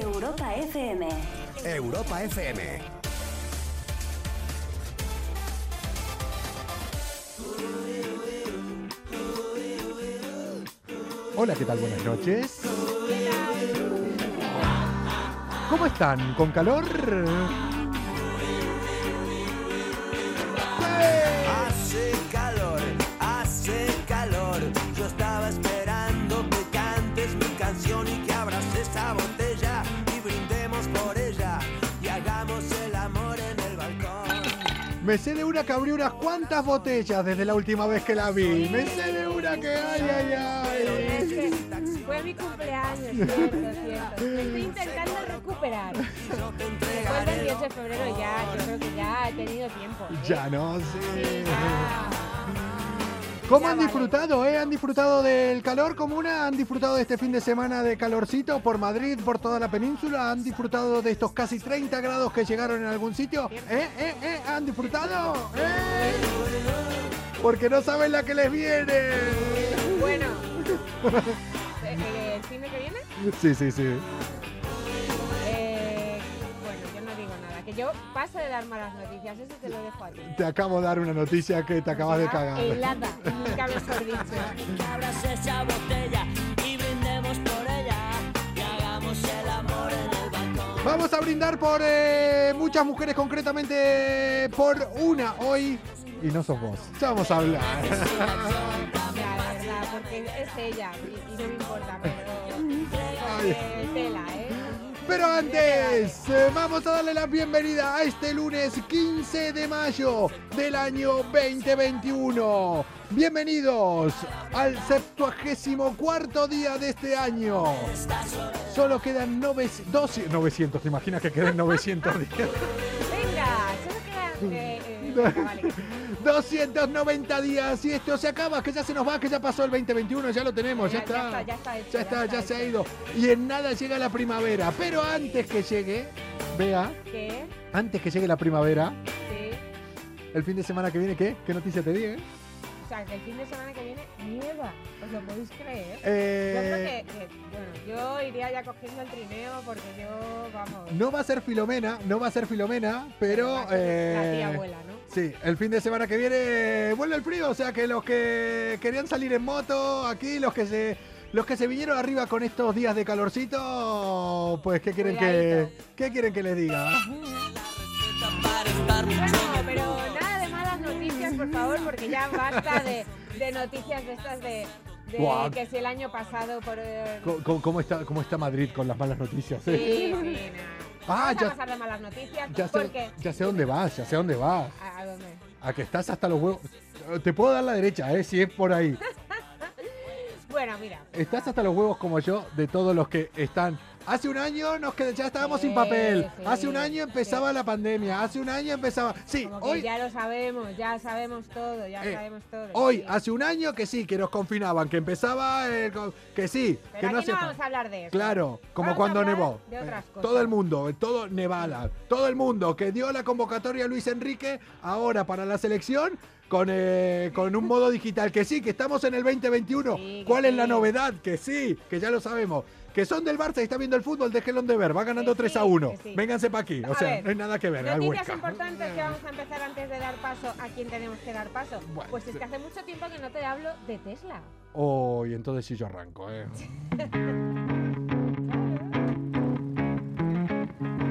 Europa FM. Europa FM. Hola, ¿qué tal? Buenas noches. ¿Cómo están? ¿Con calor? Me sé de una que abrió unas cuantas botellas desde la última vez que la vi. Me sé de una que ay, ay, ay. fue mi cumpleaños, cierto, cierto. Me estoy intentando recuperar. Fue el 28 de febrero ya, yo creo que ya he tenido tiempo. ¿eh? Ya no sé. ¿Cómo han disfrutado, eh? ¿Han disfrutado del calor como una? ¿Han disfrutado de este fin de semana de calorcito por Madrid, por toda la península? ¿Han disfrutado de estos casi 30 grados que llegaron en algún sitio? ¿Eh? ¿Eh? ¿Eh? ¿Han disfrutado? ¿Eh? Porque no saben la que les viene. Bueno, eh, eh, ¿el fin de que viene? Sí, sí, sí. Yo paso de dar malas noticias, eso te lo dejo a ti. Te acabo de dar una noticia que te acabas de cagar. Helada, nunca mejor dicho. Que abras esa botella y brindemos por ella y hagamos el amor en el balcón. Vamos a brindar por eh, muchas mujeres, concretamente por una hoy. Y no sos vos. Ya vamos a hablar. Ya, de verdad, porque es ella y, y no me importa, pero. porque tela, ¿eh? Pero antes, eh, vamos a darle la bienvenida a este lunes 15 de mayo del año 2021. Bienvenidos al 74 día de este año. Solo quedan 900, 12 900, ¿te imaginas que quedan 900 días? Venga, solo quedan. Eh, eh, vale. 290 días y esto se acaba, que ya se nos va, que ya pasó el 2021, ya lo tenemos, ya, Ya- ya está. ya está hecho, Ya ya está, ya se ha ido. Y en nada llega la primavera. Pero antes que llegue, vea, ¿Qué? antes que llegue la primavera, Sí. el fin de semana que viene, ¿qué? ¿Qué noticia te di, eh? O sea, que el fin de semana que viene nieva. ¿Os lo podéis creer? Eh, Yo creo que, que, bueno, yo iría ya cogiendo el trineo porque yo, vamos. No va a ser Filomena, no va a ser Filomena, pero... a ser La eh, tía abuela, ¿no? Sí, el fin de semana que viene vuelve el frío, o sea que los que querían salir en moto, aquí los que se los que se vinieron arriba con estos días de calorcito, pues qué quieren que Cuidadito. qué quieren que les diga. por favor, porque ya basta de, de noticias de estas de, que si el año pasado por... ¿Cómo, está cómo está Madrid con las malas noticias? Sí, sí, nada. Ah, Vamos ya- a pasar de malas noticias Ya sé, porque... ya sé dónde vas, ya sé dónde vas. ¿A, a dónde? A que estás hasta los huevos. Te puedo dar la derecha, eh, si es por ahí. Bueno, mira. Estás hasta los huevos como yo de todos los que están. Hace un año nos qued- ya estábamos sin papel. sí, Hace un año empezaba sí. la pandemia. Hace un año empezaba. Sí, Como hoy, ya lo sabemos, ya sabemos todo, ya Eh, sabemos todo. hoy, hace un año que sí, que nos confinaban, que empezaba el que sí, Pero que no aquí no fa- vamos a hablar de eso. Claro, como Vamos cuando nevó. de otras Eh, cosas. Todo el mundo, todo Nevala, todo el mundo que dio la convocatoria a Luis Enrique ahora para la selección con, eh, con un modo digital. Que sí, que estamos en el 2021. Sí, que ¿Cuál es la novedad? Que sí, que ya lo sabemos. Que son del Barça y está viendo el fútbol, déjenlo de ver. Va ganando Que 3 sí, a 1. que sí. Vénganse para aquí. O sea, ver, no hay nada que ver. Noticias importantes que vamos a empezar antes de dar paso a quien tenemos que dar paso. Bueno, pues es sí. que hace mucho tiempo que no te hablo de Tesla. Oh, y entonces sí yo arranco, eh.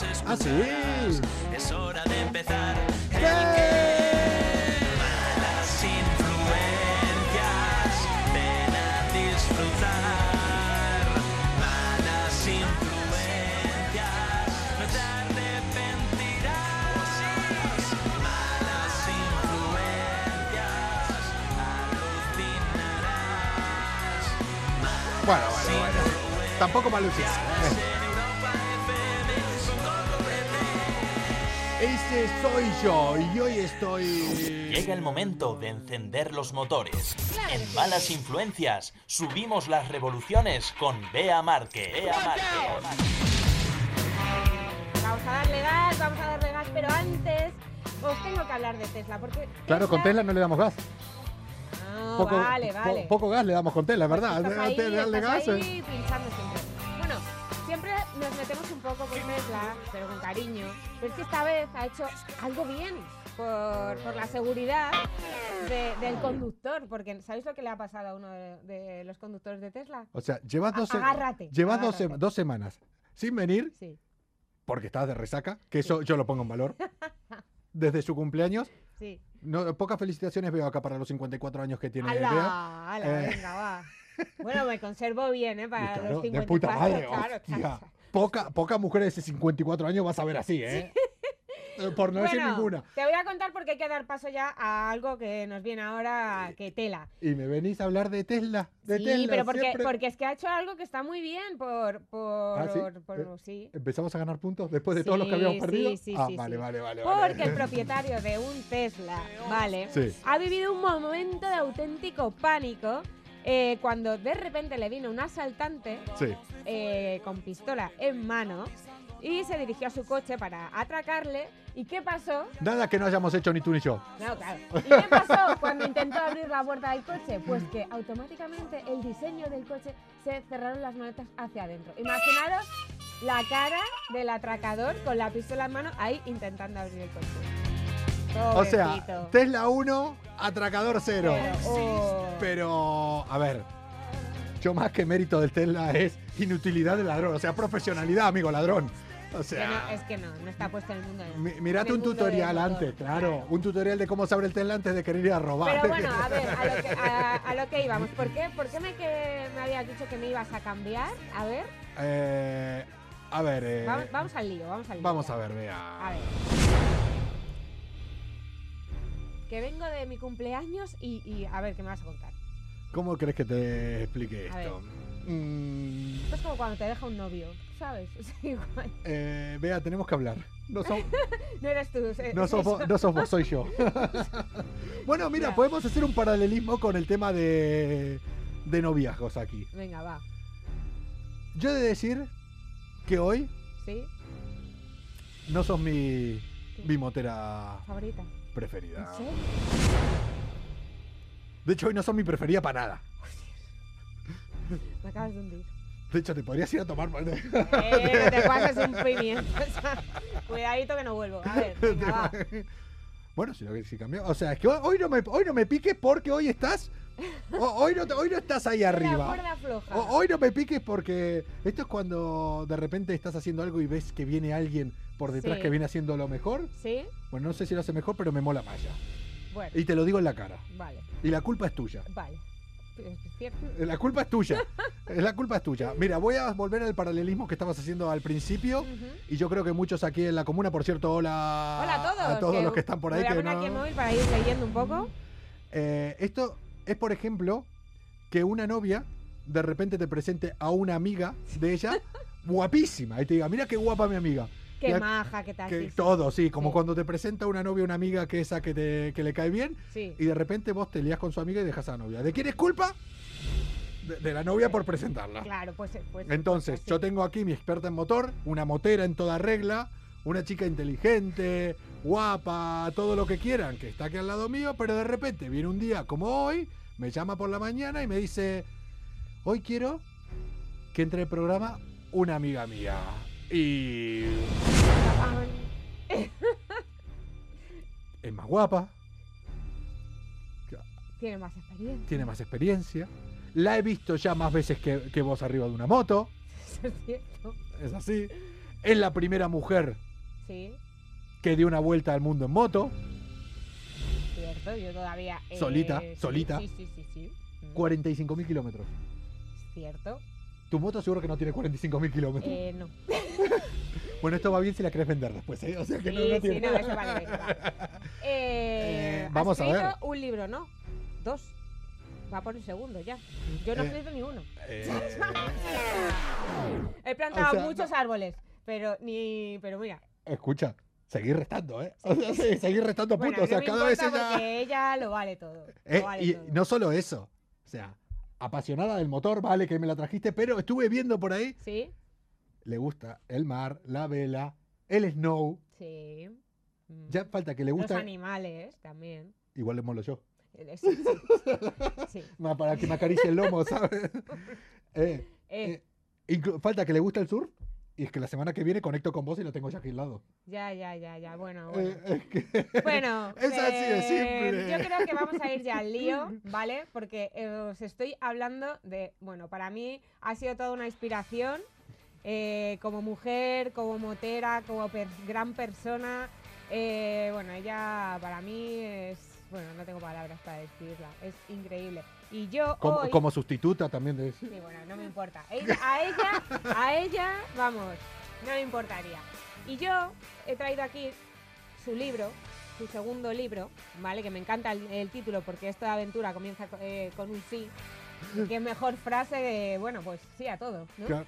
carcajadas, gritos, Ah, sí. Es hora de empezar. ¿Qué? Malas influencias, ven a disfrutar. Malas influencias, no te arrepentirás. Malas influencias, alucinarás. Bueno, bueno, bueno. tampoco Lucía. Ese soy yo y hoy estoy... Llega el momento de encender los motores. En Malas Influencias subimos las revoluciones con Bea Marque. Bea Marque. Vamos a darle gas, vamos a darle gas, pero antes os tengo que hablar de Tesla, porque... Claro, con Tesla no le damos gas. No, Poco, vale, po- vale. poco gas le damos con Tesla, Pues ¿verdad? estás ahí, darle estás gas, eh. ahí pinchando siempre. Nos metemos un poco con Tesla, pero con cariño. Pero es que esta vez ha hecho algo bien por, por la seguridad de- del conductor. Porque ¿sabéis lo que le ha pasado a uno de, de los conductores de Tesla? O sea, llevas dos, se- Agárrate, llevas dos, dos semanas sin venir Sí, porque estás de resaca, que eso yo lo pongo en valor. Desde su cumpleaños. sí. No, pocas felicitaciones veo acá para los 54 años que tiene Bea. ¡Hala! ¡Hala! Eh. Venga, va. Bueno, me conservo bien, ¿eh? Y Para claro, los de 54. puta madre, claro, hostia. claro. Poca, pocas mujeres de 54 años vas a ver así, ¿eh? Eh, Por no decir Bueno, ninguna. te voy a contar porque hay que dar paso ya a algo que nos viene ahora, que tela. Y me venís a hablar de Tesla. De sí, Tesla, pero porque, siempre. porque es que ha hecho algo que está muy bien por... por, ¿Ah, sí? por- Eh, sí. ¿Empezamos a ganar puntos después de todos los que habíamos Sí, perdido? sí, sí, ah, sí, vale, sí. vale, vale, vale. Porque el propietario de un Tesla, ¿vale? Sí. Ha vivido un momento de auténtico pánico eh, cuando de repente le vino un asaltante Sí. eh, con pistola en mano y se dirigió a su coche para atracarle. ¿Y qué pasó? Nada que no hayamos hecho ni tú ni yo. No, claro. ¿Y qué pasó cuando intentó abrir la puerta del coche? Pues que automáticamente el diseño del coche se cerraron las maletas hacia adentro. Imaginaros la cara del atracador con la pistola en mano ahí intentando abrir el coche. O sea, Pobrecito. Tesla 1, atracador 0. Pero, oh. Pero, a ver, yo más que mérito del Tesla es inutilidad del ladrón, o sea, profesionalidad, amigo ladrón. O Que sea, no, es que no, no está puesto en el mundo. de- mi- mirate el un mundo tutorial antes, claro, un tutorial de cómo se abre el Tesla antes de querer ir a robar. Pero bueno, a ver, a lo que, a- a lo que íbamos. ¿Por qué, ¿Por qué me, que me habías dicho que me ibas a cambiar? A ver, Eh, a ver, eh, vamos, vamos al lío, vamos al lío. vamos a ver, vea. A ver. Que vengo de mi cumpleaños y, y a ver, ¿qué me vas a contar? ¿Cómo crees que te explique A esto? Mm, Esto es como cuando te deja un novio, ¿sabes? Es igual. eh, vea, tenemos que hablar. No, so- No eres tú. no, sos vos, no sos vos, soy yo. bueno, mira, Ya. podemos hacer un paralelismo con el tema de, de noviazgos aquí. Venga, va. Yo he de decir que hoy ¿Sí? no sos mi, mi motera Favorita. Preferida. ¿En serio? De hecho, hoy no son mi preferida para nada. Me acabas de hundir. De hecho, te podrías ir a tomar. Eh, no te pases un pimiento. o sea, cuidadito que no vuelvo. A ver, venga, va. Bueno, si, lo- si cambió. O sea, es que hoy, no me, hoy no me piques porque hoy estás. Ho- Hoy no, hoy no estás ahí arriba. cuerda floja. O- hoy no me piques porque esto es cuando de repente estás haciendo algo y ves que viene alguien por detrás Sí. que viene haciendo lo mejor. ¿Sí? Bueno, no sé si lo hace mejor, pero me mola más ya. Bueno, Y te lo digo en la cara. vale, Y la culpa es tuya. vale. Cierto. La culpa es tuya. La culpa es tuya. Mira, voy a volver al paralelismo que estabas haciendo al principio. Y yo creo que muchos aquí en la comuna, por cierto, hola, Hola a todos. a todos los que están por ahí. Voy a que poner no- aquí el móvil para ir leyendo un poco. Eh, esto es, por ejemplo, que una novia de repente te presente a una amiga de ella guapísima y te diga, mira qué guapa mi amiga. Qué Ya- maja, qué tal. Que todo, sí, como Sí. cuando te presenta una novia una amiga que esa que, te- que le cae bien Sí. y de repente vos te lías con su amiga y dejas a la novia. ¿De quién es culpa? De, de la novia por presentarla. Claro, pues. pues Entonces, pues, yo tengo aquí mi experta en motor, una motera en toda regla, una chica inteligente, guapa, todo lo que quieran, que está aquí al lado mío, pero de repente viene un día como hoy, me llama por la mañana y me dice, hoy quiero que entre el programa una amiga mía. Y es más guapa, Tiene más experiencia. tiene más experiencia, la he visto ya más veces que, que vos arriba de una moto, Eso es cierto. es así. Es la primera mujer Sí, que dio una vuelta al mundo en moto, cierto. Yo todavía. eh, Solita, sí, solita. Sí, sí, sí, sí. Mm, 45.000 kilómetros. Cierto. Tu moto seguro que no tiene 45.000 kilómetros. Eh, no. Bueno, esto va bien si la querés vender después, ¿eh? O sea que no, Sí, no sí, tiene... no, eso vale, eso vale. Eh, Eh, has vamos a escrito ver. un libro, ¿no? Dos. va por el segundo ya. Yo no Eh, flipo ni uno. He plantado o sea, muchos árboles, pero ni. Pero mira. Escucha, seguir restando, ¿eh? O sea, sí, seguir restando Bueno, puntos. o sea, no cada vez ella. ella lo vale todo. lo Eh, vale y todo. no solo eso. O sea, apasionada del motor, vale que me la trajiste, pero estuve viendo por ahí. ¿Sí? Le gusta el mar, la vela, el snow. Sí. Mm. Ya falta que le Los gusta. animales también. Igual le molo yo. Sí, Para que me acaricie el lomo, ¿sabes? Eh, Eh, eh, falta que le gusta el sur. Y es que la semana que viene conecto con vos y lo tengo ya aquí al lado. ya, ya, ya, ya. Bueno, bueno. Eh, es que- Bueno, Es así de eh, simple. Yo creo que vamos a ir ya al lío, ¿vale? Porque eh, os estoy hablando de, bueno, para mí ha sido toda una inspiración eh, como mujer, como motera, como per- gran persona. bueno, ella para mí es, bueno, no tengo palabras para describirla, es increíble. Y yo como, hoy, como sustituta también de Sí, bueno, no me importa. Ella- a ella, a ella, vamos, no me importaría. Y yo he traído aquí su libro, su segundo libro, ¿vale? Que me encanta el, el título porque esta aventura comienza co- eh, con un sí. Qué mejor frase de, bueno, pues sí a todo, ¿no? Claro.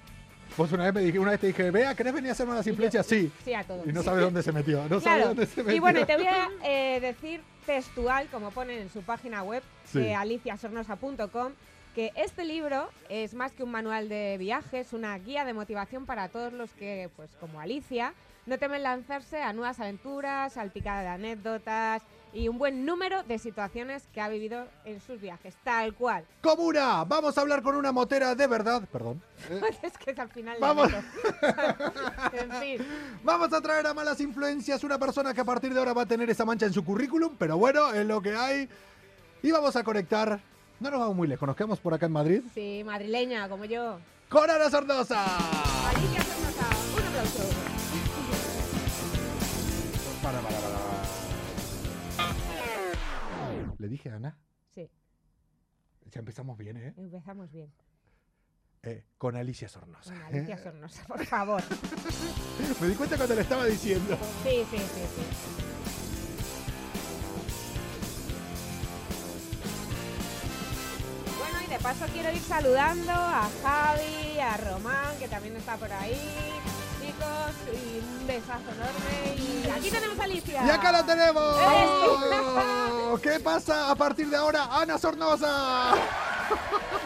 Vos una vez me dije, una vez te dije, vea, ¿querés venir a hacerme las influencias? Sí. Sí a todo. Y no sabes dónde se metió. No sabes Claro. dónde se metió. Y bueno, te voy a eh, decir textual, como ponen en su página web, Sí. eh, aliciasornosa.com, que este libro es más que un manual de viajes, una guía de motivación para todos los que, pues como Alicia, no temen lanzarse a nuevas aventuras, salpicada de anécdotas y un buen número de situaciones que ha vivido en sus viajes, tal cual. Comuna, vamos a hablar con una motera de verdad. Perdón. Eh, es que es al final. Vamos. en fin. Vamos a traer a malas influencias una persona que a partir de ahora va a tener esa mancha en su currículum, pero bueno, es lo que hay. Y vamos a conectar, no nos vamos muy lejos, nos quedamos por acá en Madrid, Sí, madrileña, como yo. con Ana Sordosa. Alicia Sornosa, un aplauso. Para, para, para, Le dije a Ana, Sí, ya empezamos bien, ¿eh? empezamos bien. Eh, con Alicia Sornosa. Con Alicia. Sornosa, por favor. Me di cuenta cuando le estaba diciendo. Sí, sí, sí, sí. Bueno, y de paso quiero ir saludando a Javi, a Román, que también está por ahí. Chicos, y un besazo enorme. Y aquí tenemos a Alicia. ¡Y acá la tenemos! ¡Eh! ¿Qué pasa a partir de ahora, Ana Sornosa?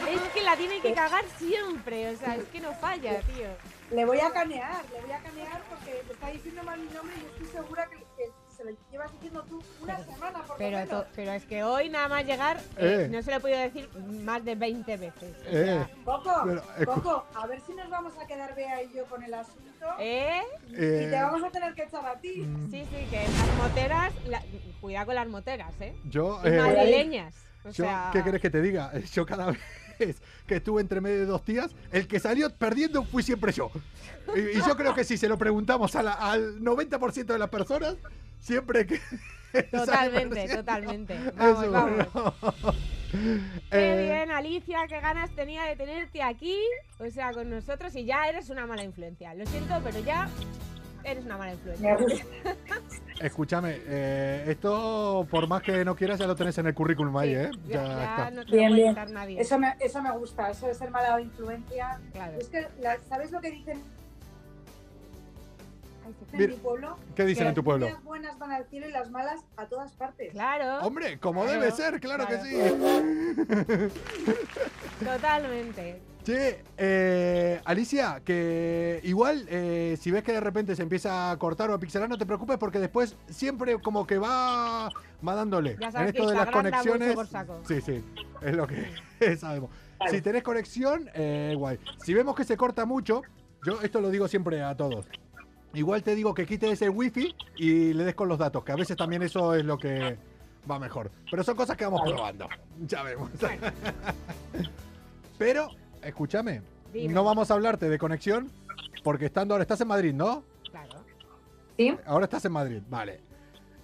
Es que la tiene que cagar siempre, o sea, es que no falla, tío. Le voy a canear, le voy a canear porque te está diciendo mal mi nombre y yo estoy segura que, que se lo llevas diciendo tú una semana por lo Pero, menos. pero es que hoy nada más llegar, eh, Eh. no se lo he podido decir más de 20 veces. o Eh, sea, Coco, Pero, escu- Coco, a ver si nos vamos a quedar Bea y yo con el asunto ¿Eh? y eh, te vamos a tener que echar a ti. mm, Sí, sí, que las moteras, la- cuidado con las moteras, ¿eh? Yo, Y eh, madrileñas. O yo, sea, ¿qué querés que te diga? Yo cada vez que estuve entre medio de dos tías, el que salió perdiendo fui siempre yo. Y, y yo creo que si se lo preguntamos a la- al 90% de las personas, siempre que... Totalmente, totalmente. Vamos, vamos. bueno. Qué Eh, bien, Alicia, qué ganas tenía de tenerte aquí, o sea, con nosotros, y ya eres una mala influencia. Lo siento, pero ya eres una mala influencia. Me gusta. Escúchame, eh, esto por más que no quieras ya lo tenés en el currículum ahí, Sí, ¿eh? ya, Ya, ya está. no te Bien, bien. nadie. Eso me, eso me gusta, eso de ser mala influencia. Claro. Es que, la- ¿sabes lo que dicen Se- en mi pueblo? ¿Qué dicen que en tu las pueblo? niñas buenas van al cielo y las malas a todas partes. Claro, Hombre, como Claro, debe ser, claro, claro. que sí. totalmente. Che, eh, Alicia, que igual eh, si ves que de repente se empieza a cortar o a pixelar, no te preocupes porque después siempre como que va, va dándole. Ya en sabes que esto de las Instagram da mucho conexiones. por saco. Sí, sí, es lo que sabemos. Vale. Si tenés conexión, eh, guay. Si vemos que se corta mucho, yo esto lo digo siempre a todos. Igual te digo que quites el wifi y le des con los datos, que a veces también eso es lo que va mejor. Pero son cosas que vamos probando. Ya vemos. Pero, escúchame, Dime. no vamos a hablarte de conexión porque estando ahora estás en Madrid, ¿no? Claro. ¿Sí? Ahora estás en Madrid, vale.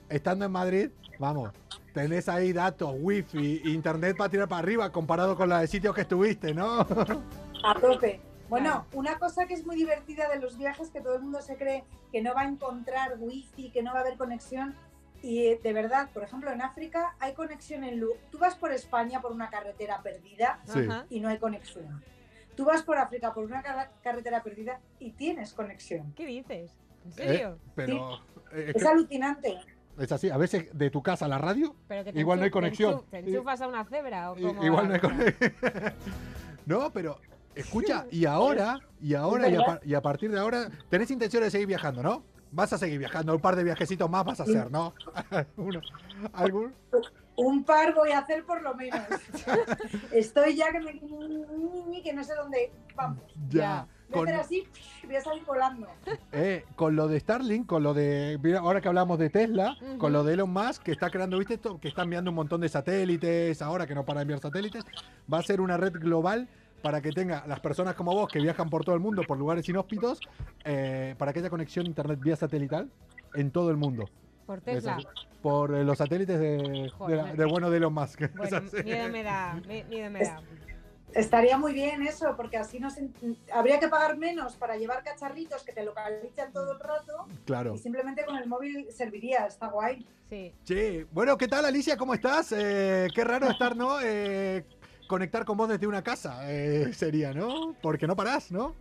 Estando en Madrid, vamos, tenés ahí datos, wifi, internet para tirar para arriba comparado con la de sitios que estuviste, ¿no? A tope. Bueno, una cosa que es muy divertida de los viajes que todo el mundo se cree que no va a encontrar wifi, que no va a haber conexión, Y de verdad, por ejemplo, en África hay conexión en Lu. Tú vas por España por una carretera perdida Sí. Y no hay conexión. Tú vas por África por una carretera perdida y tienes conexión. ¿Qué dices? ¿En Eh, serio? pero eh, es, Es que alucinante. es así, a veces de tu casa a la radio, Pero que te igual no hay conexión. ¿Te enchufas a una cebra o cómo igual no hay conexión. No, pero escucha, y ahora, y ahora, y a, y a partir de ahora, tenés intención de seguir viajando, ¿no? Vas a seguir viajando, un par de viajecitos más vas a hacer, ¿no? Uno, ¿Algún? Un par voy a hacer por lo menos. Estoy ya que, me, que no sé dónde vamos. Ya. Voy a Con, hacer así, voy a salir volando. eh, con lo de Starlink, con lo de. mira, ahora que hablamos de Tesla, con lo de Elon Musk, que está creando, ¿viste esto? Que está enviando un montón de satélites, ahora que no para de enviar satélites, va a ser una red global para que tenga las personas como vos que viajan por todo el mundo, por lugares inhóspitos, eh, para que haya conexión a internet vía satelital en todo el mundo. Por Tesla. Por eh, los satélites de, de, la- de bueno de Elon Musk. Es Bueno, así. miedo me da, mi- miedo me da. Estaría muy bien eso, porque así nos en- habría que pagar menos para llevar cacharritos que te localizan todo el rato Claro. y simplemente con el móvil serviría. Está guay. Sí. Sí, bueno, ¿qué tal Alicia? ¿Cómo estás? Eh, qué raro estar, ¿no? Eh, conectar con vos desde una casa eh, sería, ¿no? Porque no parás, ¿no?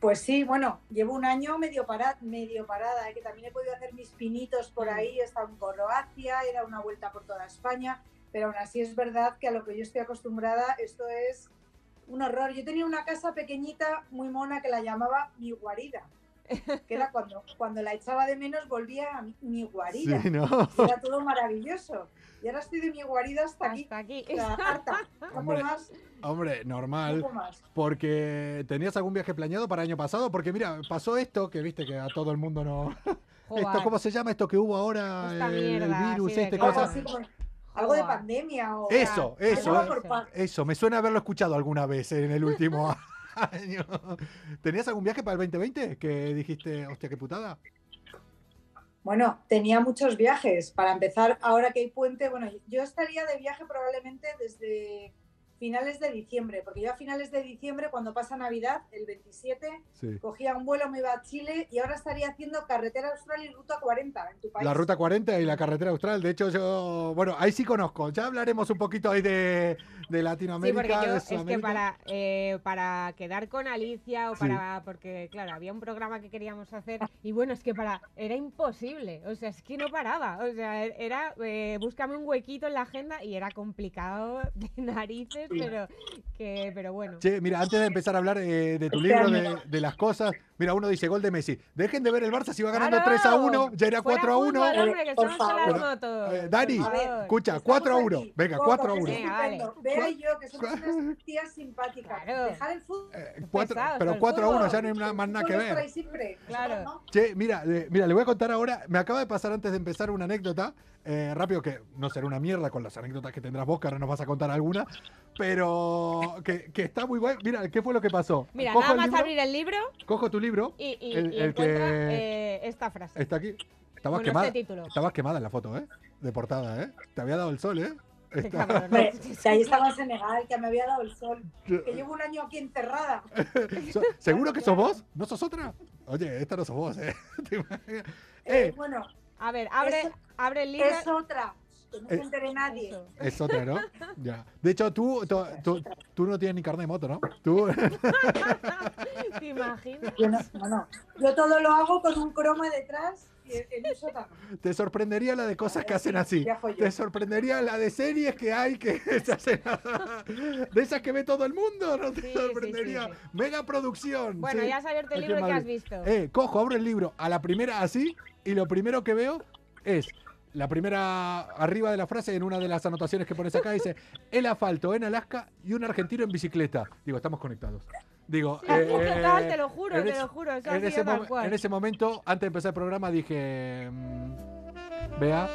Pues sí, bueno, llevo un año medio, para- medio parada, ¿eh? que también he podido hacer mis pinitos por ahí, he estado en Croacia, he dado una vuelta por toda España, pero aún así es verdad que a lo que yo estoy acostumbrada esto es un horror. Yo tenía una casa pequeñita, muy mona, que la llamaba mi guarida, que era cuando, cuando la echaba de menos volvía a mi, mi guarida. Sí, ¿no? Era todo maravilloso. Y ahora estoy de mi guarida hasta aquí, Hasta aquí. harta. Hombre, más, Hombre, no normal. más. Porque tenías algún viaje planeado para el año pasado, porque mira, pasó esto, que viste que a todo el mundo no... Joder. Esto, ¿Cómo se llama esto que hubo ahora? Esta el mierda, virus, este cosa. así como- algo de pandemia o... Eso, eso, por Eso, me suena haberlo escuchado alguna vez en el último año. ¿Tenías algún viaje para el 2020 que dijiste, hostia, qué putada? Bueno, tenía muchos viajes. Para empezar, ahora que hay puente, bueno, yo estaría de viaje probablemente desde finales de diciembre, porque yo a finales de diciembre, cuando pasa Navidad, el 27, Sí. cogía un vuelo, me iba a Chile y ahora estaría haciendo carretera austral y ruta 40 en tu país. La ruta 40 y la carretera austral. De hecho, yo, bueno, ahí sí conozco. Ya hablaremos un poquito ahí de, de Sí, porque Latinoamérica. yo, de es que para, eh, para quedar con Alicia o Sí. para, porque claro, había un programa que queríamos hacer y bueno, es que para, era imposible, o sea, es que no paraba, o sea, era, eh, búscame un huequito en la agenda y era complicado de narices, Sí. pero que, pero bueno. Che, mira, antes de empezar a hablar eh, de tu Este libro, de, de las cosas, mira, uno dice gol de Messi. Dejen de ver el Barça si va ganando ¡Claro! 3 a 1, ya era Fuera 4 a 1. fútbol, hombre, que Por favor. Eh, Dani, por favor. escucha, Estamos 4 a 1. aquí. Venga, Coco, 4 a que 1. es Venga, vale. y yo, que somos unas tías simpáticas. Claro. Dejar el fútbol. Eh, cuatro- pesados pero con el 4 a 1, fútbol. ya no hay más nada que ver. siempre. Claro. Che, mira, eh, mira, le voy a contar ahora. Me acaba de pasar antes de empezar una anécdota. Eh, rápido, que no será una mierda con las anécdotas que tendrás vos, que ahora nos vas a contar alguna. Pero que, que está muy bueno. Mira, ¿qué fue lo que pasó? Mira, Cojo nada más libro, abrir el libro Cojo tu libro. y, y, El- y el encuentra que- eh, esta frase. Está aquí. Estabas Bueno, quemada. este. Estabas quemada en la foto, ¿eh? De portada, ¿eh? Te había dado el sol, ¿eh? Está- que ahí estaba en Senegal, que me había dado el sol. Que llevo un año aquí enterrada. ¿Seguro que sos vos? ¿No sos otra? Oye, esta no sos vos, ¿eh? Eh, Eh, bueno, A ver, abre, Eso- abre el libro. es otra. Que no se entere nadie. Eso. es otra, ¿no? Ya. De hecho, tú, tú, tú, tú no tienes ni carne de moto, ¿no? Tú, ¿Te imaginas? Yo no, no, no. Yo todo lo hago con un croma detrás y en sótano. te sorprendería la de cosas que hacen así. Te sorprendería la de series que hay que se hacen de esas que ve todo el mundo, ¿no te Sí, sí, sorprendería? sí, Mega producción. Bueno, sí. ya has abierto el libro que has visto. Eh, cojo, abro el libro a la primera así y lo primero que veo es la primera arriba de la frase en una de las anotaciones que pones acá dice el asfalto en Alaska y un argentino en bicicleta. Digo, estamos conectados. Digo, Sí, eh, total, te lo juro, te ese- lo juro. Ese en ese momento, antes de empezar el programa, dije, mm, vea,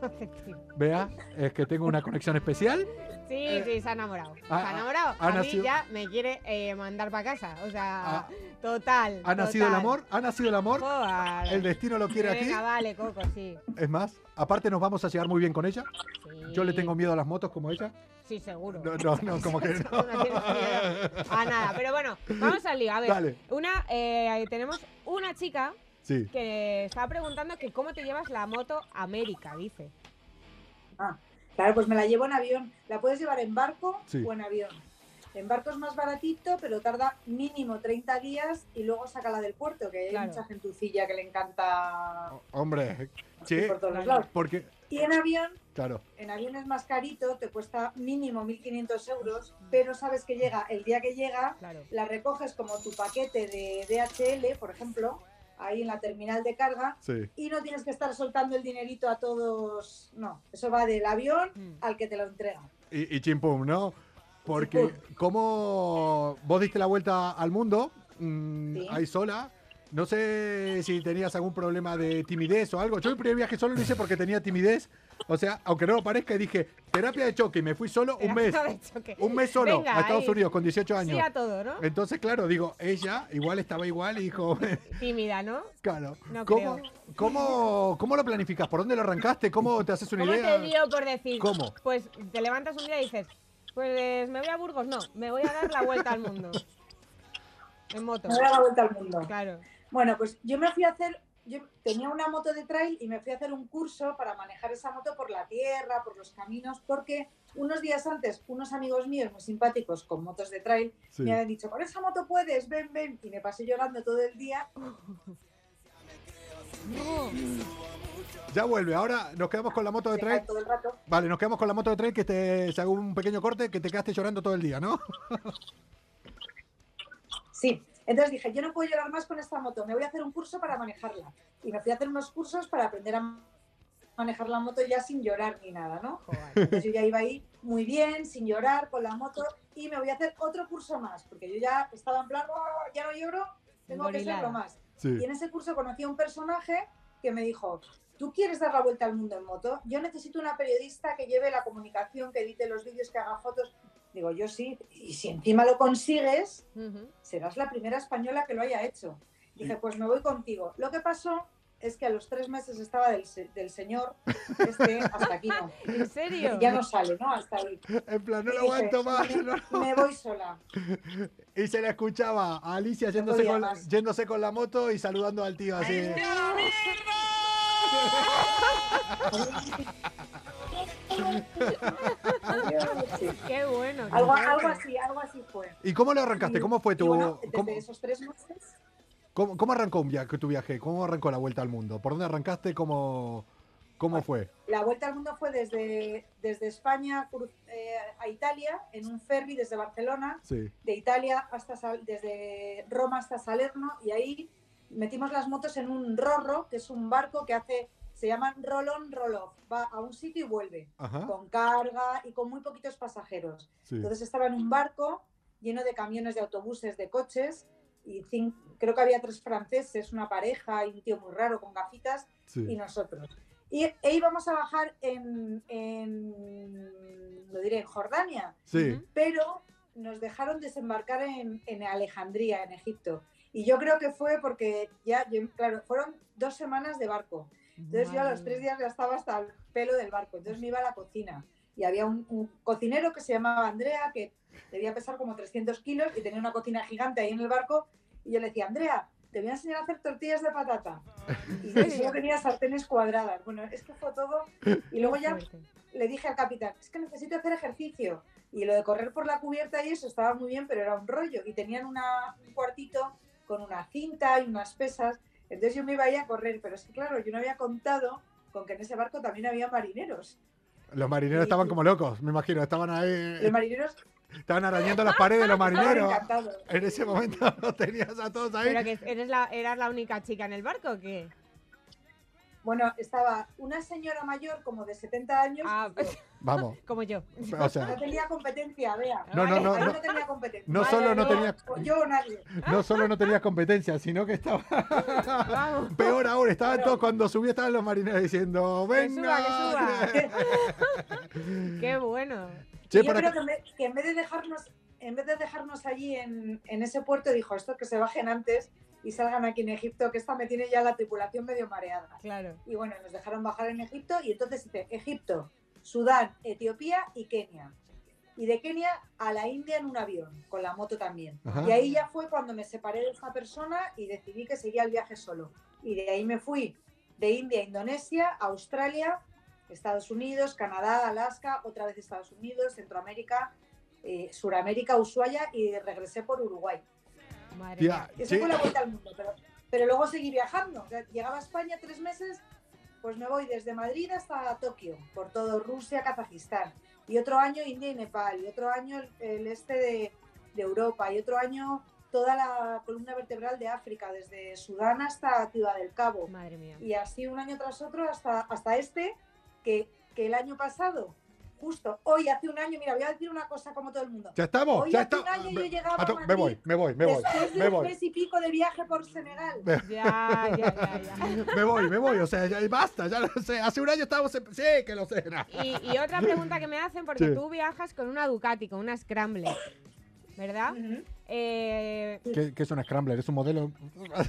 vea, es que tengo una conexión especial. Sí, sí, se ha enamorado. Se ha- enamorado. ha a mí nacido- ya me quiere eh, mandar para casa. O sea, Ah, total. Ha nacido el amor, ha nacido el amor. Joder. El destino lo quiere aquí. Venga, vale, Coco, sí. Es más, aparte nos vamos a llevar muy bien con ella. Yo le tengo miedo a las motos como ella. Sí, seguro. No, no, no, como que no. No tienes miedo a nada. Pero bueno, vamos al lío. A ver, Dale. una, eh, tenemos una chica Sí. que estaba preguntando que cómo te llevas la moto a América, dice. Ah, claro, pues me la llevo en avión. La puedes llevar en barco Sí. o en avión. En barco es más baratito, pero tarda mínimo 30 días y luego sácala del puerto, que hay Claro. mucha gentucilla que le encanta Hombre, ir sí, por todos claro. lados. porque, Y en avión, claro, en avión es más carito, te cuesta mínimo 1.500 euros, pero sabes que llega el día que llega, Claro. la recoges como tu paquete de DHL, por ejemplo, ahí en la terminal de carga, sí. y no tienes que estar soltando el dinerito a todos. No, eso va del avión Mm. al que te lo entrega. Y, y chimpum, ¿no? Porque, Chimpum. como vos diste la vuelta al mundo, mm, Sí. ahí sola, no sé si tenías algún problema de timidez o algo. Yo el primer viaje solo lo hice porque tenía timidez. O sea, aunque no lo parezca, dije, terapia de choque, y me fui solo un mes. Terapia de choque. Un mes solo Venga, a Estados ahí. Unidos con 18 años. Sí a todo, ¿no? Entonces, claro, digo, ella igual estaba igual y dijo, Tímida, ¿no? claro, No ¿cómo, creo. cómo, ¿cómo lo planificas? ¿Por dónde lo arrancaste? ¿Cómo te haces una ¿Cómo idea? te dio por decir? ¿Cómo? Pues te levantas un día y dices, pues me voy a Burgos. No, me voy a dar la vuelta al mundo. En moto. Me voy a dar la vuelta al mundo. Claro. Bueno, pues yo me fui a hacer, yo tenía una moto de trail y me fui a hacer un curso para manejar esa moto por la tierra, por los caminos, porque unos días antes unos amigos míos muy simpáticos con motos de trail Sí. me habían dicho, con esa moto puedes, ven, ven, y me pasé llorando todo el día. Ya vuelve, ahora nos quedamos con la moto de trail. todo el rato. Vale, nos quedamos con la moto de trail que te se hago un pequeño corte que te quedaste llorando todo el día, ¿no? Sí, entonces dije, yo no puedo llorar más con esta moto, me voy a hacer un curso para manejarla. Y me fui a hacer unos cursos para aprender a manejar la moto ya sin llorar ni nada, ¿no? Entonces yo ya iba ahí muy bien, sin llorar, con la moto, y me voy a hacer otro curso más, porque yo ya estaba en plan, "Oh, ya no lloro, tengo que serlo más. Sí. Y en ese curso conocí a un personaje que me dijo, ¿tú quieres dar la vuelta al mundo en moto? Yo necesito una periodista que lleve la comunicación, que edite los vídeos, que haga fotos. Digo, yo sí, y si encima lo consigues, serás la primera española que lo haya hecho. Dije, pues me voy contigo. Lo que pasó es que a los tres meses estaba del, se- del señor, este, hasta aquí no. ¿En serio? Ya no sale, ¿no? Hasta ahí. En plan, no Y lo dije, aguanto más. Me, no. me voy sola. Y se la escuchaba a Alicia yéndose con, yéndose con la moto y saludando al tío así. Sí. Qué bueno. qué Algo, bueno. algo así, algo así fue. ¿Y cómo lo arrancaste? ¿Cómo fue tu bueno, desde cómo, esos tres meses, cómo- cómo arrancó un viaje, tu viaje? ¿Cómo arrancó la vuelta al mundo? ¿Por dónde arrancaste? ¿Cómo, cómo fue? la vuelta al mundo fue desde, desde España eh, a Italia, en un ferry desde Barcelona, Sí. de Italia hasta desde Roma hasta Salerno, y ahí metimos las motos en un rorro, que es un barco que hace, se llama roll-on, roll-off, va a un sitio y vuelve, Ajá. con carga y con muy poquitos pasajeros. Sí. Entonces estaba en un barco lleno de camiones, de autobuses, de coches, y creo que había tres franceses, una pareja y un tío muy raro con gafitas, y Sí. nosotros. Y e íbamos a bajar en, en, lo diré, en Jordania, Sí. Pero nos dejaron desembarcar en, en Alejandría, en Egipto. Y yo creo que fue porque ya, yo- claro, fueron dos semanas de barco. Entonces yo a los Madre tres días ya estaba hasta el pelo del barco. Entonces me iba a la cocina y había un, un cocinero que se llamaba Andrea, que debía pesar como 300 kilos y tenía una cocina gigante ahí en el barco. Y yo le decía, Andrea, te voy a enseñar a hacer tortillas de patata. Y yo tenía sartenes cuadradas. Bueno, es que fue todo. Y luego ya le dije al capitán, es que necesito hacer ejercicio. Y lo de correr por la cubierta y eso estaba muy bien, pero era un rollo. Y tenían una- un cuartito con una cinta y unas pesas. Entonces yo me iba ahí a correr, pero es que claro, yo no había contado con que en ese barco también había marineros. Los marineros estaban como locos, me imagino. Estaban ahí, Los marineros estaban arañando las paredes los marineros. En ese momento los tenías a todos ahí. ¿Pero que eres la, eras la única chica en el barco o qué? Bueno, estaba una señora mayor como de 70 años. Ah, yo. Vamos. como yo. O no tenía competencia, vea. No, no, no, no. no tenía competencia. No solo no yo- tenía- Yo o nadie. no solo no tenías competencia, sino que estaba Vamos. peor aún. Estaban todos cuando subí, estaban los marineros diciendo, Que venga. suba, que Qué bueno. Che, yo creo que en, vez, que en vez de dejarnos, en vez de dejarnos allí en, en ese puerto, dijo esto que se bajen antes y salgan aquí en Egipto, que esta me tiene ya la tripulación medio mareada. Claro. Y bueno, nos dejaron bajar en Egipto y entonces hice Egipto, Sudán, Etiopía y Kenia. y de Kenia a la India en un avión, con la moto también. Ajá. Y ahí ya fue cuando me separé de esta persona y decidí que seguía el viaje solo. Y de ahí me fui de India a Indonesia, Australia, Estados Unidos, Canadá, Alaska, otra vez Estados Unidos, Centroamérica, eh, Suramérica, Ushuaia y regresé por Uruguay. Madre Tía, mía. Esa sí, fue la vuelta al mundo, pero, pero luego seguí viajando. O sea, llegaba a España tres meses, pues me voy desde Madrid hasta Tokio, por todo Rusia, Kazajistán. Y otro año India y Nepal, y otro año el, este de, de Europa, y otro año toda la columna vertebral de África, desde Sudán hasta Ciudad del Cabo. Madre mía. Y así un año tras otro hasta, hasta este, que, que el año pasado, justo hoy, hace un año, mira, voy a decir una cosa como todo el mundo. ¿Ya estamos? Hoy ¿Ya hace está? un año yo Me- llegaba a a me voy, Madrid me voy, me voy, Después de me un voy. mes y pico de viaje por Senegal. Ya, ya, ya, ya. Me voy, me voy, o sea, ya basta, ya lo sé. Hace un año estábamos en... Sí, que lo sé. Y, y otra pregunta que me hacen, porque Sí. tú viajas con una Ducati, con una Scrambler, ¿verdad? Eh, ¿Qué, qué es una Scrambler? ¿Es un modelo?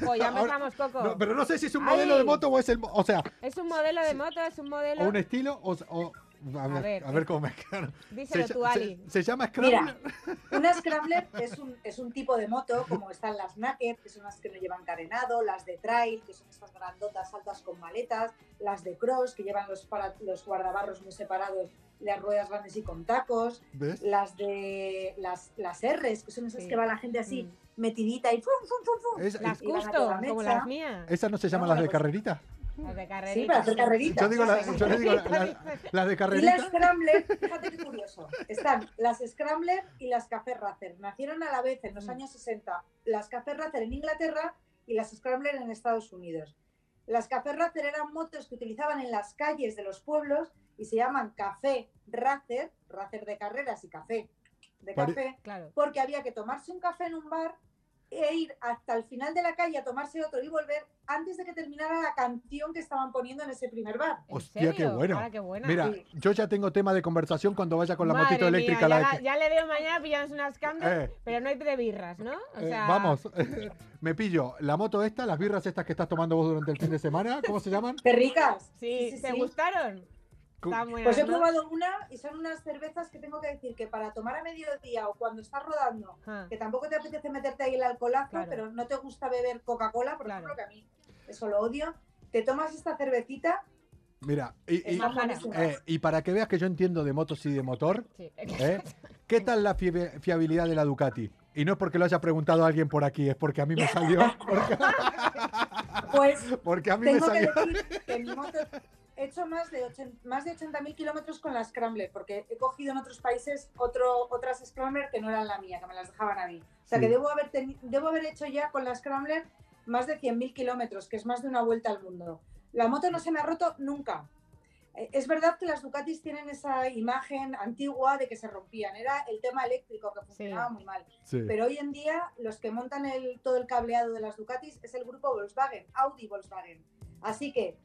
pues ya empezamos, Coco. No, pero no sé si es un Ay. modelo de moto o es el... O sea, ¿Es un modelo de moto? ¿Es un modelo? o un estilo o... o- a, ver, ver, a ver cómo me quedan. Díselo se, tú, Ali. se llama Mira. Scrambler. Una Scrambler es un, es un tipo de moto, como están las Naked, que son las que no llevan carenado, las de Trail, que son estas grandotas altas con maletas, las de Cross, que llevan los, para, los guardabarros muy separados, las ruedas grandes y con tacos, ¿Ves? las de las, las Rs, que son esas Sí. que va la gente así Mm. metidita y fum, fum, fum, fum. Es- Las Y Custom, como las mías. ¿Esas no se llaman No, las de pues- carrerita? Las de Sí, carreritas. para hacer carreritas. Yo digo, la- yo le digo la- la- las de Y carrerita. las Scrambler, fíjate qué curioso, están las Scrambler y las Café Racer. Nacieron a la vez en los Mm. años 60, las Café Racer en Inglaterra y las Scrambler en Estados Unidos. Las Café Racer eran motos que utilizaban en las calles de los pueblos y se llaman Café Racer, Racer de carreras y café de café, Claro. porque había que tomarse un café en un bar e ir hasta el final de la calle a tomarse otro y volver antes de que terminara la canción que estaban poniendo en ese primer bar. ¿En Hostia, qué serio? bueno. Qué buena. Mira, Sí. yo ya tengo tema de conversación cuando vaya con la Madre motito mía, eléctrica. ya, la de la- que- ya le veo mañana pillamos unas Scrambler, Eh. pero no hay de birras, ¿no? O Eh, sea, vamos, me pillo la moto esta, las birras estas que estás tomando vos durante el fin de semana, ¿cómo se llaman? ¡Qué ricas! Sí, sí, ¿te sí. gustaron? Buenas, Pues he ¿no? probado una y son unas cervezas que tengo que decir que para tomar a mediodía o cuando estás rodando, Ah, que tampoco te apetece meterte ahí el alcoholazo, Claro. pero no te gusta beber Coca-Cola, por Claro. ejemplo, que a mí eso lo odio, te tomas esta cervecita, Mira, y, eh, y para que veas que yo entiendo de motos y de motor, sí. ¿eh? ¿qué tal la fiabilidad de la Ducati? Y no es porque lo haya preguntado alguien por aquí, es porque a mí me salió. Porque, Pues porque a mí me tengo que salió. decir que mi moto he hecho más de 80 más de 80.000 kilómetros con la Scrambler, porque he cogido en otros países otro, otras Scrambler que no eran la mía, que me las dejaban a mí. O sea Sí. que debo haber, debo haber hecho ya con la Scrambler más de 100.000 kilómetros, que es más de una vuelta al mundo. La moto no se me ha roto nunca. Eh, Es verdad que las Ducatis tienen esa imagen antigua de que se rompían. Era el tema eléctrico que funcionaba muy mal. Sí. Pero hoy en día los que montan el, todo el cableado de las Ducatis es el grupo Volkswagen, Audi Volkswagen. Así que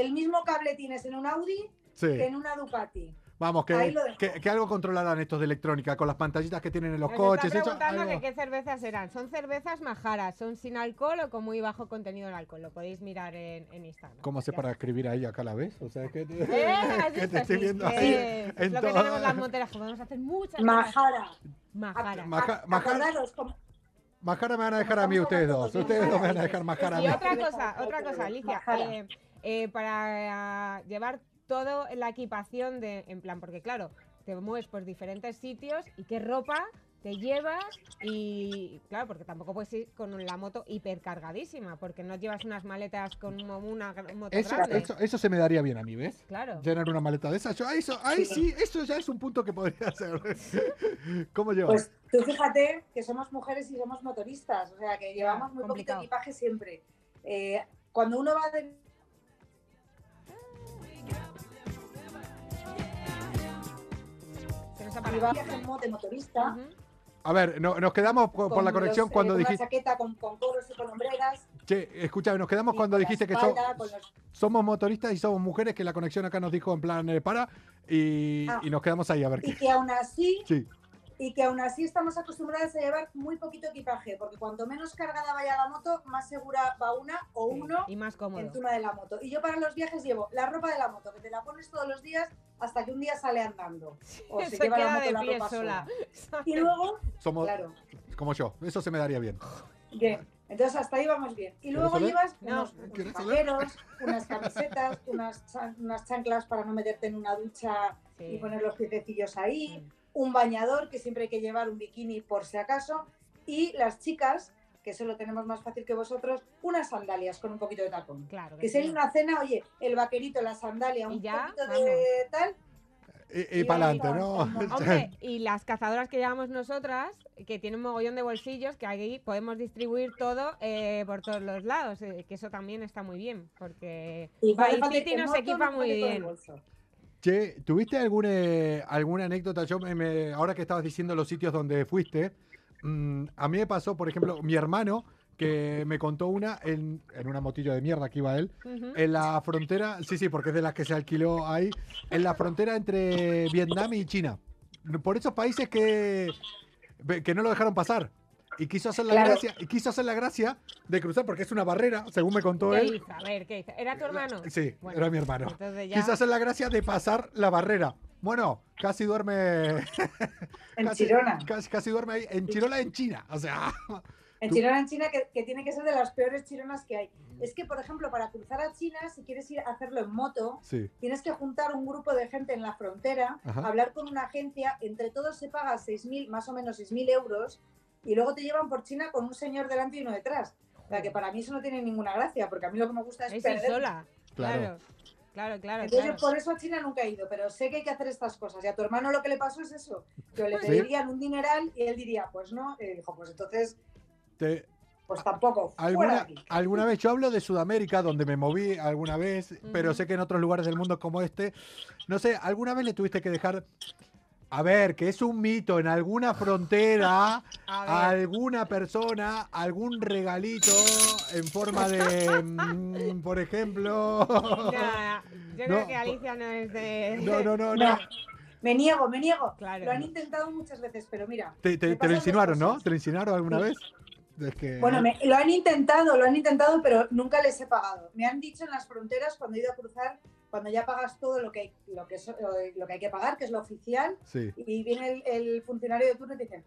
el mismo cable tienes en un Audi sí. que en una Ducati. Vamos, que, que, que algo controlarán estos de electrónica con las pantallitas que tienen en los Nos coches. está preguntando que qué cervezas eran. Son cervezas majaras, son sin alcohol o con muy bajo contenido en alcohol. Lo podéis mirar en, en Instagram. ¿Cómo Ya para escribir ahí acá a la vez? O sea, que, Eh, ¿has que te estoy viendo eh, ahí. es en lo que tenemos las moteras, que podemos hacer muchas cosas. Majara. Majara. Majara- Majara me van a dejar a mí ustedes dos. de Ustedes dos me van a dejar Majara a Y mí. otra cosa, otra cosa, Alicia, eh, eh, para llevar todo la equipación de, en plan, porque claro, te mueves por diferentes sitios y qué ropa te llevas y claro, porque tampoco puedes ir con la moto hipercargadísima, porque no llevas unas maletas con una moto Eso, grande. eso, eso se me daría bien a mí, ¿ves? Claro. Llenar una maleta de esas. Yo, ahí, eso, ahí sí, eso ya es un punto que podría hacer. ¿Cómo llevas? Pues tú fíjate que somos mujeres y somos motoristas, o sea que llevamos muy complicado. poquito equipaje siempre. Eh, cuando uno va de y de en motorista, a ver, no- nos quedamos por, por con la conexión los, eh, cuando con una dijiste. chaqueta con, con coros y con hombreras. Che, escúchame, nos quedamos cuando dijiste que so- los- somos motoristas y somos mujeres, que la conexión acá nos dijo en plan eh, para y, Ah. y nos quedamos ahí a ver y qué. que aún así Sí, y que aún así estamos acostumbradas a llevar muy poquito equipaje, porque cuanto menos cargada vaya la moto, más segura va una o Sí, uno Y más cómodo. encima de la moto. Y yo para los viajes llevo la ropa de la moto, que te la pones todos los días hasta que un día sale andando. O se Se lleva la queda moto de la pie ropa sola. sola. Y luego, Somos claro, como yo, eso se me daría bien. bien. Entonces hasta ahí vamos bien. Y luego llevas No. unos, vaqueros, unas camisetas, unas, chan- unas chanclas para no meterte en una ducha Sí. y poner los piececillos ahí, Mm. Un bañador, que siempre hay que llevar un bikini por si acaso, y las chicas, que eso lo tenemos más fácil que vosotros, unas sandalias con un poquito de tacón. Claro. Que si hay una cena, oye, el vaquerito, la sandalia, Y un ya, poquito de tal, Y, Y para adelante, ¿no? Hombre, y las cazadoras que llevamos nosotras, que tienen un mogollón de bolsillos, que ahí podemos distribuir todo eh, por todos los lados, eh, que eso también está muy bien, porque y City que nos equipa no muy bien. Che, ¿tuviste algún, eh, alguna anécdota? Yo me- me- ahora que estabas diciendo los sitios donde fuiste, mm, a mí me pasó, por ejemplo, mi hermano, que me contó una en, en una motillo de mierda que iba él, en la frontera, sí, sí, porque es de las que se alquiló ahí, en la frontera entre Vietnam y China. Por esos países que, que no lo dejaron pasar. Y quiso hacer la Claro. gracia, y quiso hacer la gracia de cruzar porque es una barrera, según me contó ¿Qué él. hizo? A ver, ¿qué hizo? ¿Era tu hermano? Sí, Bueno, era mi hermano. Ya... Quiso hacer la gracia de pasar la barrera. Bueno, casi duerme. En casi, Chirona. Casi, casi duerme ahí. En Chirola, en China. O sea. En Tú- Chirona, en China, que, que tiene que ser de las peores chironas que hay. Es que, por ejemplo, para cruzar a China, si quieres ir a hacerlo en moto, Sí. tienes que juntar un grupo de gente en la frontera, Ajá. hablar con una agencia, entre todos se paga 6.000, más o menos 6.000 euros, y luego te llevan por China con un señor delante y uno detrás. O sea, que para mí eso no tiene ninguna gracia, porque a mí lo que me gusta es, Es perder. sola. Claro. Claro. Claro, Entonces claro. yo por eso a China nunca he ido, pero sé que hay que hacer estas cosas. Y a tu hermano lo que le pasó es eso, que le Sí. pedirían un dineral y él diría, pues no, y dijo, pues entonces, Te- pues tampoco, fuera de alguna, alguna vez, yo hablo de Sudamérica, donde me moví alguna vez, pero sé que en otros lugares del mundo como este, no sé, alguna vez le tuviste que dejar. A ver, que es un mito en alguna frontera, A alguna persona, algún regalito en forma de, mm, por ejemplo. Ya, yo creo No, que Alicia no es de... No, no, no, No, no. me niego, me niego. Claro. Lo han intentado muchas veces, pero mira. Te, te- me te pasan lo dos insinuaron, ¿no? cosas. ¿Te lo insinuaron alguna Sí. vez? Es que, Bueno, me- lo han intentado, lo han intentado, pero nunca les he pagado. Me han dicho en las fronteras cuando he ido a cruzar, cuando ya pagas todo lo que hay, lo que, es- lo que hay que pagar, que es lo oficial, Sí. y viene el, el funcionario de turno y te dicen,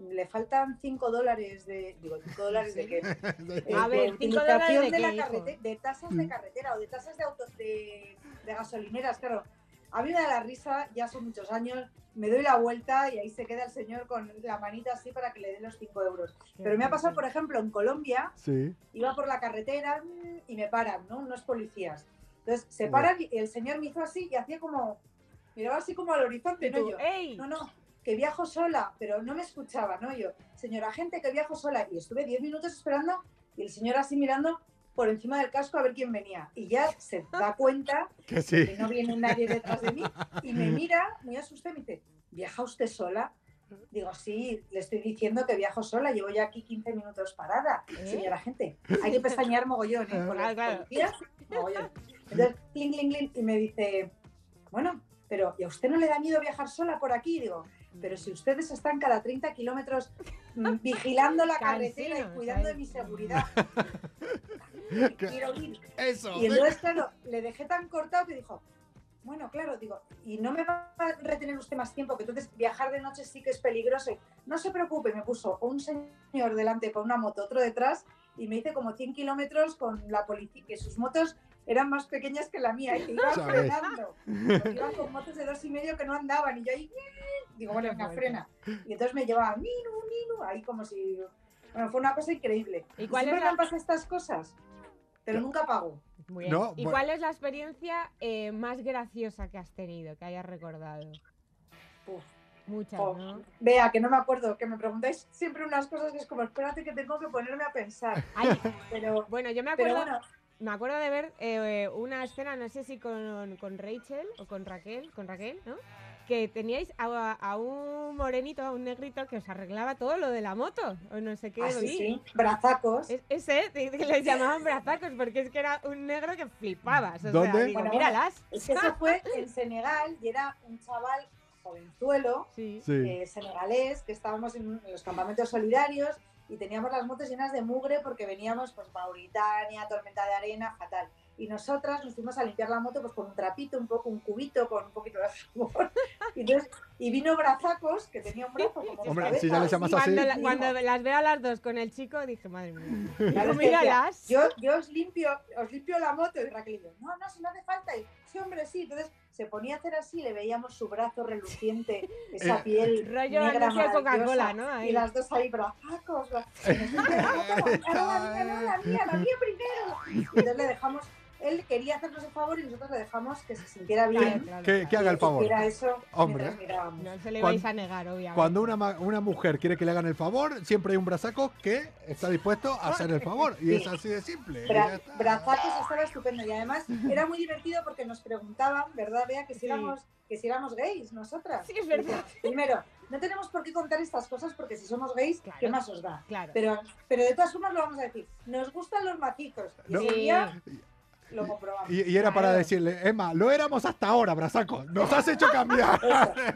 le faltan 5 dólares de... Digo, ¿5 dólares de qué? Eh, A ver, de ¿cinco dólares utilización de la de tasas de carretera o de tasas de autos de, de gasolineras, claro. A mí me da la risa, ya son muchos años, me doy la vuelta y ahí se queda el señor con la manita así para que le dé los 5 euros. Pero me ha pasado, por ejemplo, en Colombia, Sí. iba por la carretera mm, y me paran, ¿no? Unos policías. Entonces se Ya. paran y el señor me hizo así y hacía como, miraba así como al horizonte, Y ¿no? Yo, ¡Ey! no, no, que viajo sola, pero no me escuchaba, ¿no? Yo, señora gente, que viajo sola. Y estuve 10 minutos esperando y el señor así mirando por encima del casco a ver quién venía. Y ya se da cuenta Que sí. que no viene nadie detrás de mí y me mira muy asustada y me dice, ¿viaja usted sola? Digo, sí, le estoy diciendo que viajo sola, llevo ya aquí 15 minutos parada. ¿Eh? Señora gente, hay que pestañear mogollón, ¿eh? Con Claro, los claro. policías, mogollón. Entonces, cling, cling, cling, y me dice, bueno, pero ¿y a usted no le da miedo viajar sola por aquí? Digo, pero si ustedes están cada 30 kilómetros mm, vigilando la carretera y cuidando de mi seguridad. Quiero ir. Eso. Y entonces, claro, le dejé tan cortado que dijo, bueno, claro, digo, y no me va a retener usted más tiempo, que entonces viajar de noche sí que es peligroso. No se preocupe, me puso un señor delante con una moto, otro detrás, y me hice como 100 kilómetros con la policía, que sus motos eran más pequeñas que la mía, y que iban ¿Sabes? frenando. Iban con motos de dos y medio que no andaban, y yo ahí, digo, bueno, venga, frena. Y entonces me llevaba, minu, minu, ahí como si... Bueno, fue una cosa increíble. ¿Y cuál Siempre es me la- han pasado estas cosas, pero nunca pago. Muy bien. No, ¿Y bueno. cuál es la experiencia eh, más graciosa que has tenido, que hayas recordado? Uf. Muchas, ¿no? Vea, que no me acuerdo, que me preguntáis siempre unas cosas que es como, espérate que tengo que ponerme a pensar. Ay, Pero, bueno, yo me pero acuerdo, bueno, me acuerdo de ver eh, una escena, no sé si con, con Rachel o con Raquel, con Raquel, ¿no? Que teníais a, a un morenito, a un negrito que os arreglaba todo lo de la moto, o no sé qué. así vi. sí, brazacos. Es- ese, que les llamaban brazacos, porque es que era un negro que flipabas. O ¿Dónde? Sea, digo, Bueno, míralas. Es que eso fue en Senegal y era un chaval jovenzuelo, Sí. Sí. eh, senegalés, que estábamos en, en los campamentos solidarios y teníamos las motos llenas de mugre porque veníamos, pues, Mauritania, tormenta de arena, fatal. Y nosotras nos fuimos a limpiar la moto pues con un trapito, un poco, un cubito con un poquito de jabón. Y, entonces, y vino Brazacos, que tenía un brazo como Hombre, cabeza, si ya le llamas así. Cuando, la- Digo, cuando las veo a las dos con el chico, dije, madre mía. Les decía, míralas. Yo, yo os limpio, os limpio la moto y Raquel dice, no, no, si no hace falta. Y sí, hombre, sí. Entonces se ponía a hacer así, le veíamos su brazo reluciente, esa Eh, piel Rollo negra Coca-Cola, ¿no? Ahí. Y las dos ahí brazacos. bra- y nosotros, "No, no, no, la mía, primero. Entonces le dejamos, él quería hacernos el favor y nosotros le dejamos que se sintiera bien. Claro, claro, Que, claro. que haga el favor. Era eso Hombre. No se le vais a negar, obviamente. Cuando una, mujer quiere que le hagan el favor, siempre hay un brazaco que está dispuesto a hacer el favor. Y es así de simple. Bra brazacos estaba estupendo y además era muy divertido porque nos preguntaban, ¿verdad, Bea? Que si Sí. éramos, que si éramos gays nosotras. Sí, es verdad. Primero, no tenemos por qué contar estas cosas porque si somos gays, Claro. ¿qué más os da? Claro. Pero, pero de todas formas lo vamos a decir. Nos gustan los macizos. Y No. Sí. Día lo comprobamos. Y, y era para decirle, Emma, lo éramos hasta ahora, brazaco. Nos has hecho cambiar.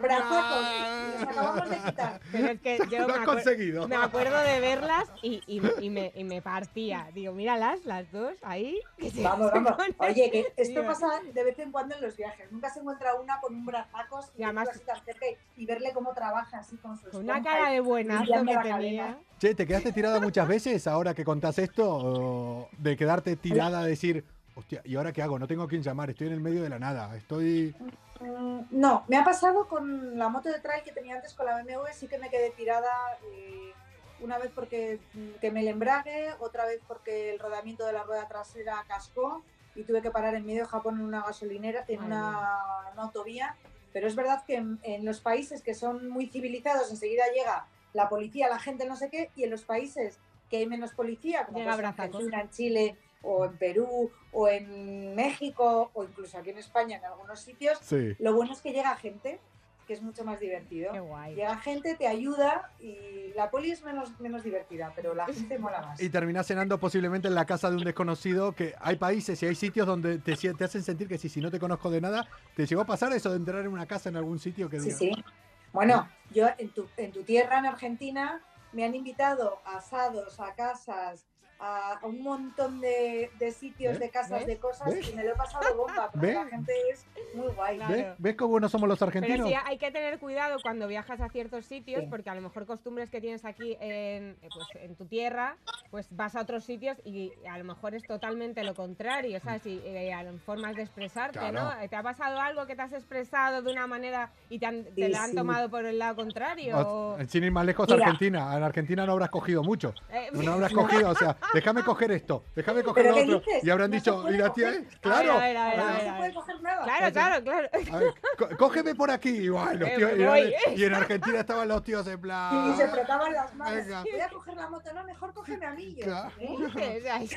Y los acabamos de quitar. Pero es que yo Lo me, has acuer- conseguido. me acuerdo de verlas y, y, y me, y me partía. Digo, míralas, las dos ahí. que se- Vamos, se vamos. ponen- Oye, que esto pasa de vez en cuando en los viajes. Nunca se encuentra una con un brazacos y, Y además- así tan cerca y, verle cómo trabaja así con su Con una cara de buenazo limpiando que tenía. Che, ¿te quedaste tirada muchas veces ahora que contás esto? o de quedarte tirada a decir, hostia, ¿y ahora qué hago? No tengo a quién llamar, estoy en el medio de la nada. Estoy. Mm, No, me ha pasado con la moto de trail que tenía antes con la BMW, sí que me quedé tirada eh, una vez porque mm, quemé el embrague, otra vez porque el rodamiento de la rueda trasera cascó y tuve que parar en medio de Japón en una gasolinera, en una, una autovía. Pero es verdad que en, en los países que son muy civilizados enseguida llega la policía, la gente, no sé qué, y en los países que hay menos policía, como Llega. Argentina, en Chile o en Perú o en México o incluso aquí en España en algunos sitios, Sí. lo bueno es que llega gente, que es mucho más divertido. Qué guay. Llega gente, te ayuda y la poli es menos, menos divertida, pero la gente mola más. Y terminás cenando posiblemente en la casa de un desconocido, que hay países y hay sitios donde te, te hacen sentir que si, si no te conozco de nada, ¿te llegó a pasar eso de entrar en una casa en algún sitio que Sí, diga, sí. Bueno, yo en tu, en tu tierra, en Argentina, me han invitado a asados, a casas, a, a un montón de, de sitios, ¿Ves? de casas, ¿Ves? de cosas ¿Ves? y me lo he pasado bomba, porque la gente es muy guay. Claro. ¿Ves? ¿Ves cómo buenos somos los Pero argentinos? sí hay que tener cuidado cuando viajas a ciertos sitios, Sí. porque a lo mejor costumbres que tienes aquí en, eh, pues, en tu tierra, pues vas a otros sitios y a lo mejor es totalmente lo contrario, ¿sabes? Y eh, a lo- formas de expresarte, Claro. ¿no? ¿Te ha pasado algo que te has expresado de una manera y te, han- te Sí, la han sí. tomado por el lado contrario? O- o- Sin ir más lejos, Mira. Argentina. En Argentina no habrás cogido mucho. Eh, No habrás cogido, o sea, déjame coger esto, déjame coger ¿Pero lo otro. dices? Y habrán No dicho, y la tía, coger. ¿eh? Claro. A ver, a ver, a No ver, se puede coger nada. Claro, claro, claro. A ver, cógeme por aquí. Y, bueno, los Eh, tíos- me y, voy. y en Argentina estaban los tíos en plan. Y se frotaban las manos. Venga. Voy a coger la moto, no, mejor cógeme a mí. Claro. ¿eh?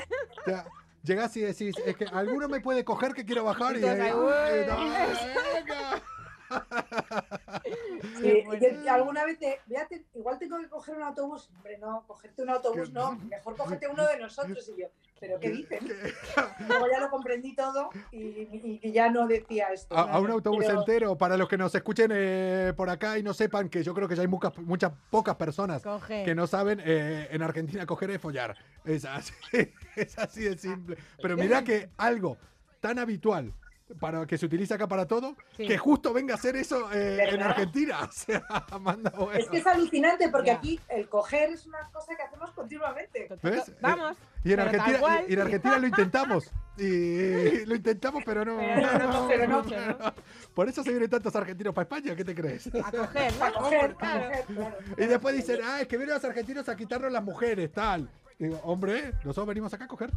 Llegás y decís, es que alguno me puede coger que quiero bajar y, Entonces, ahí- Sí, yo alguna vez te, véate, igual tengo que coger un autobús. Hombre, no, cogerte un autobús no, mejor cógete uno de nosotros. Y yo, ¿pero qué dicen? Luego ya lo comprendí todo y, y- y ya no decía esto. A, a un autobús Pero- entero, para los que nos escuchen eh, por acá y no sepan que yo creo que ya hay muchas, muchas pocas personas Coge. que no saben, eh, en Argentina coger es follar. Es así, es así de simple. Pero mira que algo tan habitual para que se utiliza acá para todo, Sí. que justo venga a hacer eso eh, en. Argentina. O sea, manda bueno. Es que es alucinante porque aquí el coger es una cosa que hacemos continuamente. ¿Ves? Vamos. Y en, Argentina, y en Argentina lo intentamos. Y lo intentamos, pero no. Pero no, no coges Pero no. mucho, ¿no? Por eso se vienen tantos argentinos para España, ¿qué te crees? A coger, ¿no? A coger, Claro. claro. Y después dicen, ah, es que vienen los argentinos a quitarnos las mujeres, tal. Digo, hombre, nosotros venimos acá a coger.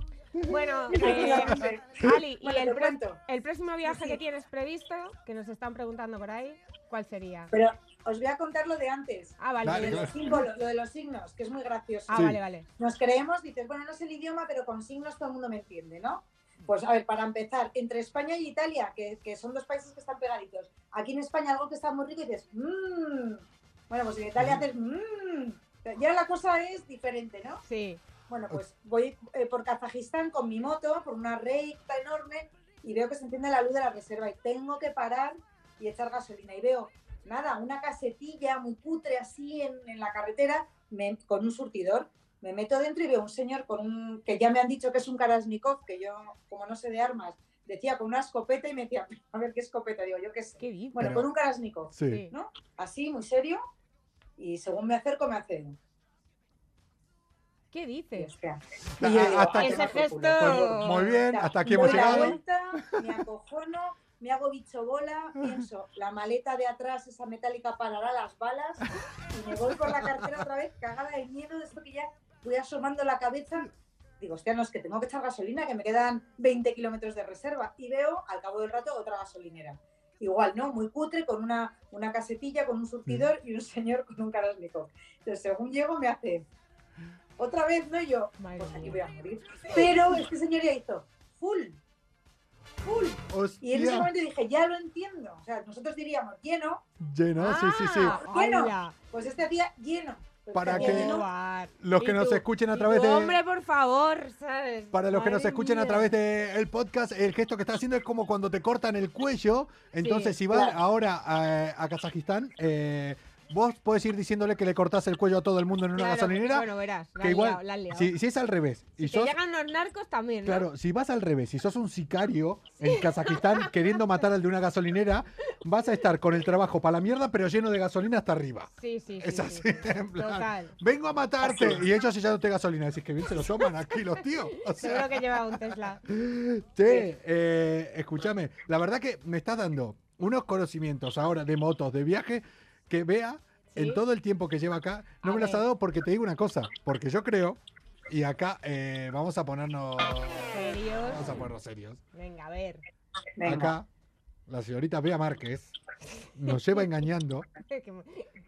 Bueno, eh. Ali, ¿y Bueno, el, el próximo viaje Sí. que tienes previsto, que nos están preguntando por ahí, cuál sería? Pero os voy a contar lo de antes. Ah, vale. Dale, Lo de vale. los símbolos, lo de los signos, que es muy gracioso. Ah, Sí. vale, vale. Nos creemos, dices, bueno, no sé el idioma, pero con signos todo el mundo me entiende, ¿no? Pues a ver, para empezar, entre España y Italia, que, que son dos países que están pegaditos, aquí en España algo que está muy rico y dices, mmm. Bueno, pues en Italia haces, mmm. Ya la cosa es diferente, ¿no? Sí. Bueno, pues voy eh, por Kazajistán con mi moto, por una recta enorme, y veo que se enciende la luz de la reserva y tengo que parar y echar gasolina. Y veo nada, una casetilla muy putre así en, en la carretera me- con un surtidor. Me meto dentro y veo un señor con un, que ya me han dicho que es un Karasnikov, que yo, como no sé de armas, decía con una escopeta y me decía, a ver qué escopeta, digo, yo qué sé. Bueno, Pero- con un. Sí. ¿no? Así, muy serio. Y según me acerco, me hace. ¿Qué dices? hostia. Y yo digo, hasta "Ah, que- Ese toma por culo". gesto- Pues, muy bien, hasta aquí hemos la llegado. vuelta, me acojono, me hago bicho bola, pienso, la maleta de atrás, esa metálica, parará las balas y me voy por la cartera otra vez, cagada de miedo, de esto que ya voy asomando la cabeza. Digo, hostia, no, es que tengo que echar gasolina, que me quedan 20 kilómetros de reserva. Y veo, al cabo del rato, otra gasolinera. Igual, ¿no? Muy cutre, con una, una casetilla, con un surtidor y un señor con un Karasnikov. Entonces, según llego, me hace, otra vez, ¿no? Y yo, Madre pues aquí voy a morir. Pero este señor ya hizo, full, full. Y en ese Hostia. momento dije, ya lo entiendo. O sea, nosotros diríamos lleno, Lleno, sí, sí, sí. Ah, Bueno, ¡hala! pues este hacía lleno. Pues Para que- lleno. Los que nos escuchen a través de- Hombre, por favor, ¿sabes? Para los que nos escuchen a través del podcast, el gesto que está haciendo es como cuando te cortan el cuello. Entonces, si vas claro. ahora a, a Kazajistán, eh, vos podés ir diciéndole que le cortás el cuello a todo el mundo en una Claro, gasolinera. Bueno, verás, la que has igual, liado, la has liado. si, si es al revés, y Si te llegan los narcos también, ¿no? claro, si vas al revés, si sos un sicario en Kazajistán queriendo matar al de una gasolinera, vas a estar con el trabajo para la mierda, pero lleno de gasolina hasta arriba. Sí, sí, sí. Es sí. así, en plan, Total. vengo a matarte y ellos echándote gasolina. Decís que bien se lo toman aquí los tíos. O sea, Seguro que lleva un Tesla. Che, eh, escúchame, la verdad que me estás dando unos conocimientos ahora de motos, de viaje, que vea ¿Sí? en todo el tiempo que lleva acá. No A me las ha ver. dado porque te digo una cosa, porque yo creo, y acá eh, vamos a ponernos, ¿Serios? vamos a ponernos serios. Venga, a ver. Venga. Acá, la señorita Bea Márquez nos lleva engañando.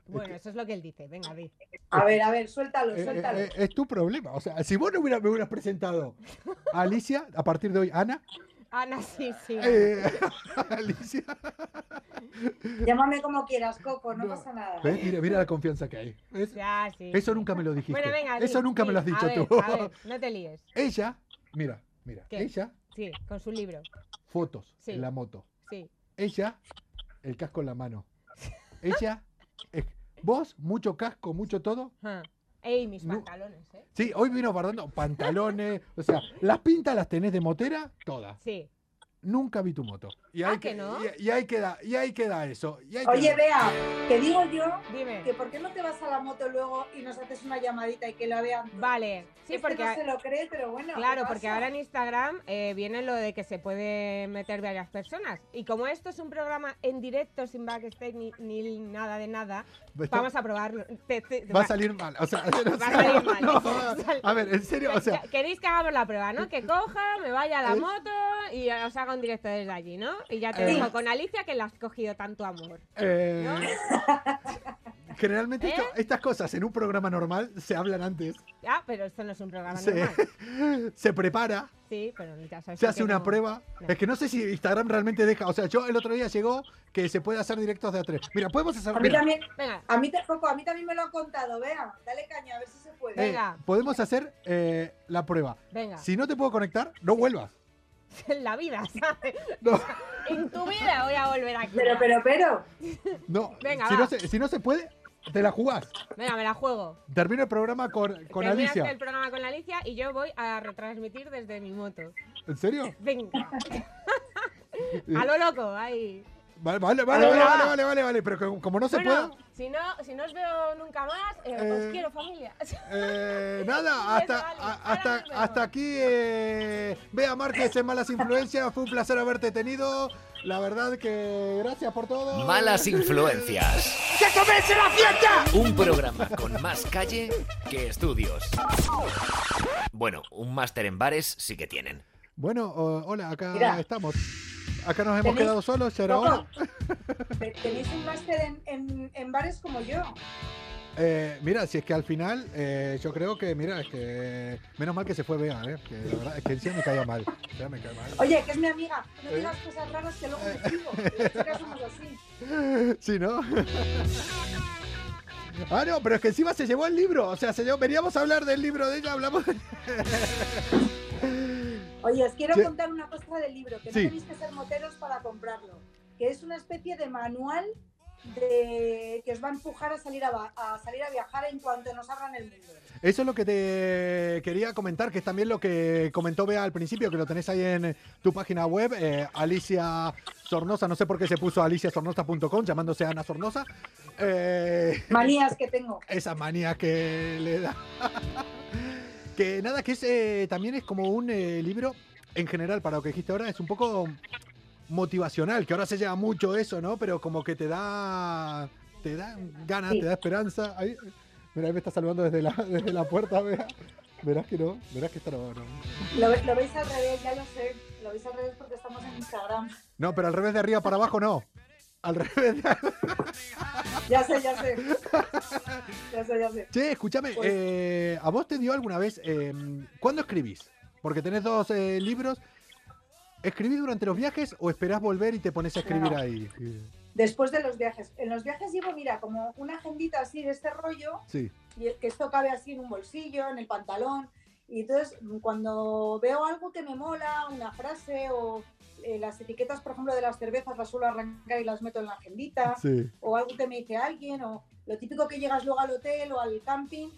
Bueno, eso es lo que él dice. Venga, di. A ver, a ver, suéltalo, Eh, suéltalo. eh, es tu problema. O sea, si vos no hubiera- me hubieras presentado a Alicia, a partir de hoy, Ana, Ana, sí, sí. eh, Alicia. Llámame como quieras, Coco, no, No. pasa nada. ¿Ves? Mira, mira la confianza que hay. ¿Ves? Ya, sí. Eso nunca me lo dijiste. Bueno, venga, Eso nunca me lo has dicho a ver, tú. A ver, no te líes. Ella, mira, mira, ¿Qué? ella, Sí, con su libro. fotos Sí. en la moto. Sí. Ella, el casco en la mano. Ella, vos, mucho casco, mucho todo. Ah. Ey, mis No. pantalones, ¿eh? Sí, hoy vino guardando pantalones, o sea, las pintas las tenés de motera, todas. Sí. Nunca vi tu moto. Y Ah, ahí, ¿que no? y, y ahí queda, y ahí queda eso. y ahí Oye, vea, te digo yo Dime. que por qué no te vas a la moto luego y nos haces una llamadita y que la vean. Vale. Sí, Este porque... no se lo cree, pero bueno. Claro, ¿qué porque ahora en Instagram eh, viene lo de que se puede meter varias personas. Y como esto es un programa en directo, sin backstage ni, ni nada de nada, Está- vamos a probarlo. Te- te- Va a salir mal. O sea, o Va a salir mal. no, a ver, en serio, o sea, Que- Queréis que hagamos la prueba, ¿no? Que coja, me vaya a la Es- moto y os haga un directo desde allí, ¿no? Y ya te Eh. dejo con Alicia que le has cogido tanto amor. eh, generalmente ¿Eh? esto- estas cosas en un programa normal se hablan antes. Ah, pero esto no es un programa Se, normal. se prepara, Sí, pero ya sabes se hace una no. prueba. No. Es que no sé si Instagram realmente deja. O sea, yo el otro día llegó que se puede hacer directos de a tres. Mira, podemos hacer. A mí mira, también, Venga, a mí, te- Coco, a mí también me lo han contado, vea, dale caña, a ver si se puede. eh, venga. podemos hacer eh, la prueba. venga. Si no te puedo conectar, no vuelvas. En la vida, ¿sabes? No, En tu vida voy a volver aquí. Pero, pero, pero, no. Venga, si, va. no se, si no se puede, te la jugás. Venga, me la juego. Termino el programa con, con Alicia. el programa con Alicia y yo voy a retransmitir desde mi moto. ¿En serio? Venga. a lo loco, ahí. Vale, vale, vale, vale, vale, va. vale, vale, vale, pero como no se bueno, puede, si no, si no os veo nunca más, eh, Eh, os quiero familia. eh, nada, hasta, vale, a- hasta, hasta aquí, eh, Bea Márquez en Malas Influencias, fue un placer haberte tenido, la verdad que gracias por todo. Malas influencias. ¡Que comience la fiesta! Un programa con más calle que estudios. Bueno, un máster en bares sí que tienen. Bueno, hola, acá Mira. estamos. Acá nos hemos quedado solos, te- tenéis un máster en, en, en bares como yo. Eh, mira, si es que al final, eh, yo creo que, mira, es que menos mal que se fue Bea, eh, que la verdad es que encima me caía mal. Ya me cae mal. Oye, que es mi amiga, no ¿Eh? digas cosas raras que luego me escribo. Las chicas somos así. Sí, ¿no? Ah, no, pero es que encima se llevó el libro. O sea, se llevó, veníamos a hablar del libro de ella, hablamos. Oye, os quiero Sí. contar una cosa del libro, que no Sí. tenéis que ser moteros para comprarlo. Que es una especie de manual de que os va a empujar a salir a, salir a viajar en cuanto nos abran el mundo. Eso es lo que te quería comentar, que es también lo que comentó Bea al principio, que lo tenés ahí en tu página web, eh, Alicia Sornosa, no sé por qué se puso aliciasornosa.com, llamándose Ana Sornosa. Eh, Manías que tengo. esa manía que le da. Que nada, que es eh, también es como un eh, libro, en general, para lo que dijiste ahora, es un poco motivacional, que ahora se lleva mucho eso, ¿no? Pero como que te da, te da ganas, Sí. te da esperanza. Ahí, mira, ahí me está saludando desde la, desde la puerta, vea. Verás que no, verás que esto no, no. Lo, lo veis al revés, ya lo sé. Lo veis al revés porque estamos en Instagram. No, pero al revés de arriba para abajo no. Al revés. Ya sé, ya sé. Ya sé, ya sé. Che, escúchame, Pues- eh, ¿a vos te dio alguna vez, eh, cuándo escribís? Porque tenés dos eh, libros. ¿Escribís durante los viajes o esperás volver y te pones a escribir No. ahí? Después de los viajes. En los viajes llevo, mira, como una agendita así de este rollo, Sí, y que esto cabe así en un bolsillo, en el pantalón. Y entonces, cuando veo algo que me mola, una frase o eh, las etiquetas, por ejemplo, de las cervezas, las suelo arrancar y las meto en la agendita. sí. o algo que me dice alguien, o lo típico que llegas luego al hotel o al camping,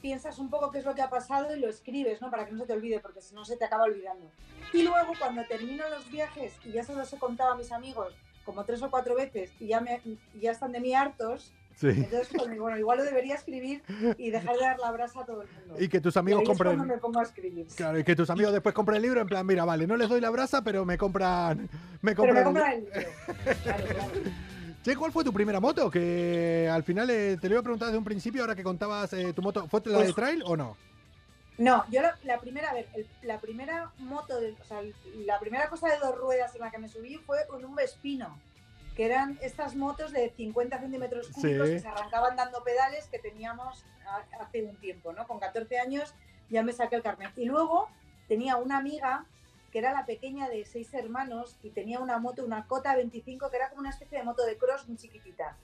piensas un poco qué es lo que ha pasado y lo escribes, ¿no? Para que no se te olvide, porque si no se te acaba olvidando. Y luego cuando termino los viajes y ya se los he contado a mis amigos como tres o cuatro veces y ya, me, ya están de mí hartos, Sí. entonces pues, bueno, igual lo debería escribir y dejar de dar la brasa a todo el mundo. Y que tus amigos compren. me pongo a escribir. Claro, y que tus amigos después compren el libro en plan, mira, vale, no les doy la brasa, pero me compran. Me Pero compran me el compran el libro. Claro, claro. Che, ¿cuál fue tu primera moto? Que al final eh, te lo iba a preguntar desde un principio, ahora que contabas eh, tu moto. ¿Fue la de Pues- trail o no? No, yo la, la primera, a ver, el- la primera moto, de- o sea, la primera cosa de dos ruedas en la que me subí fue en un Vespino, que eran estas motos de 50 centímetros cúbicos Sí. que se arrancaban dando pedales que teníamos hace un tiempo, ¿no? Con 14 años ya me saqué el carnet. Y luego tenía una amiga que era la pequeña de seis hermanos y tenía una moto, una Cota 25, que era como una especie de moto de cross muy chiquitita.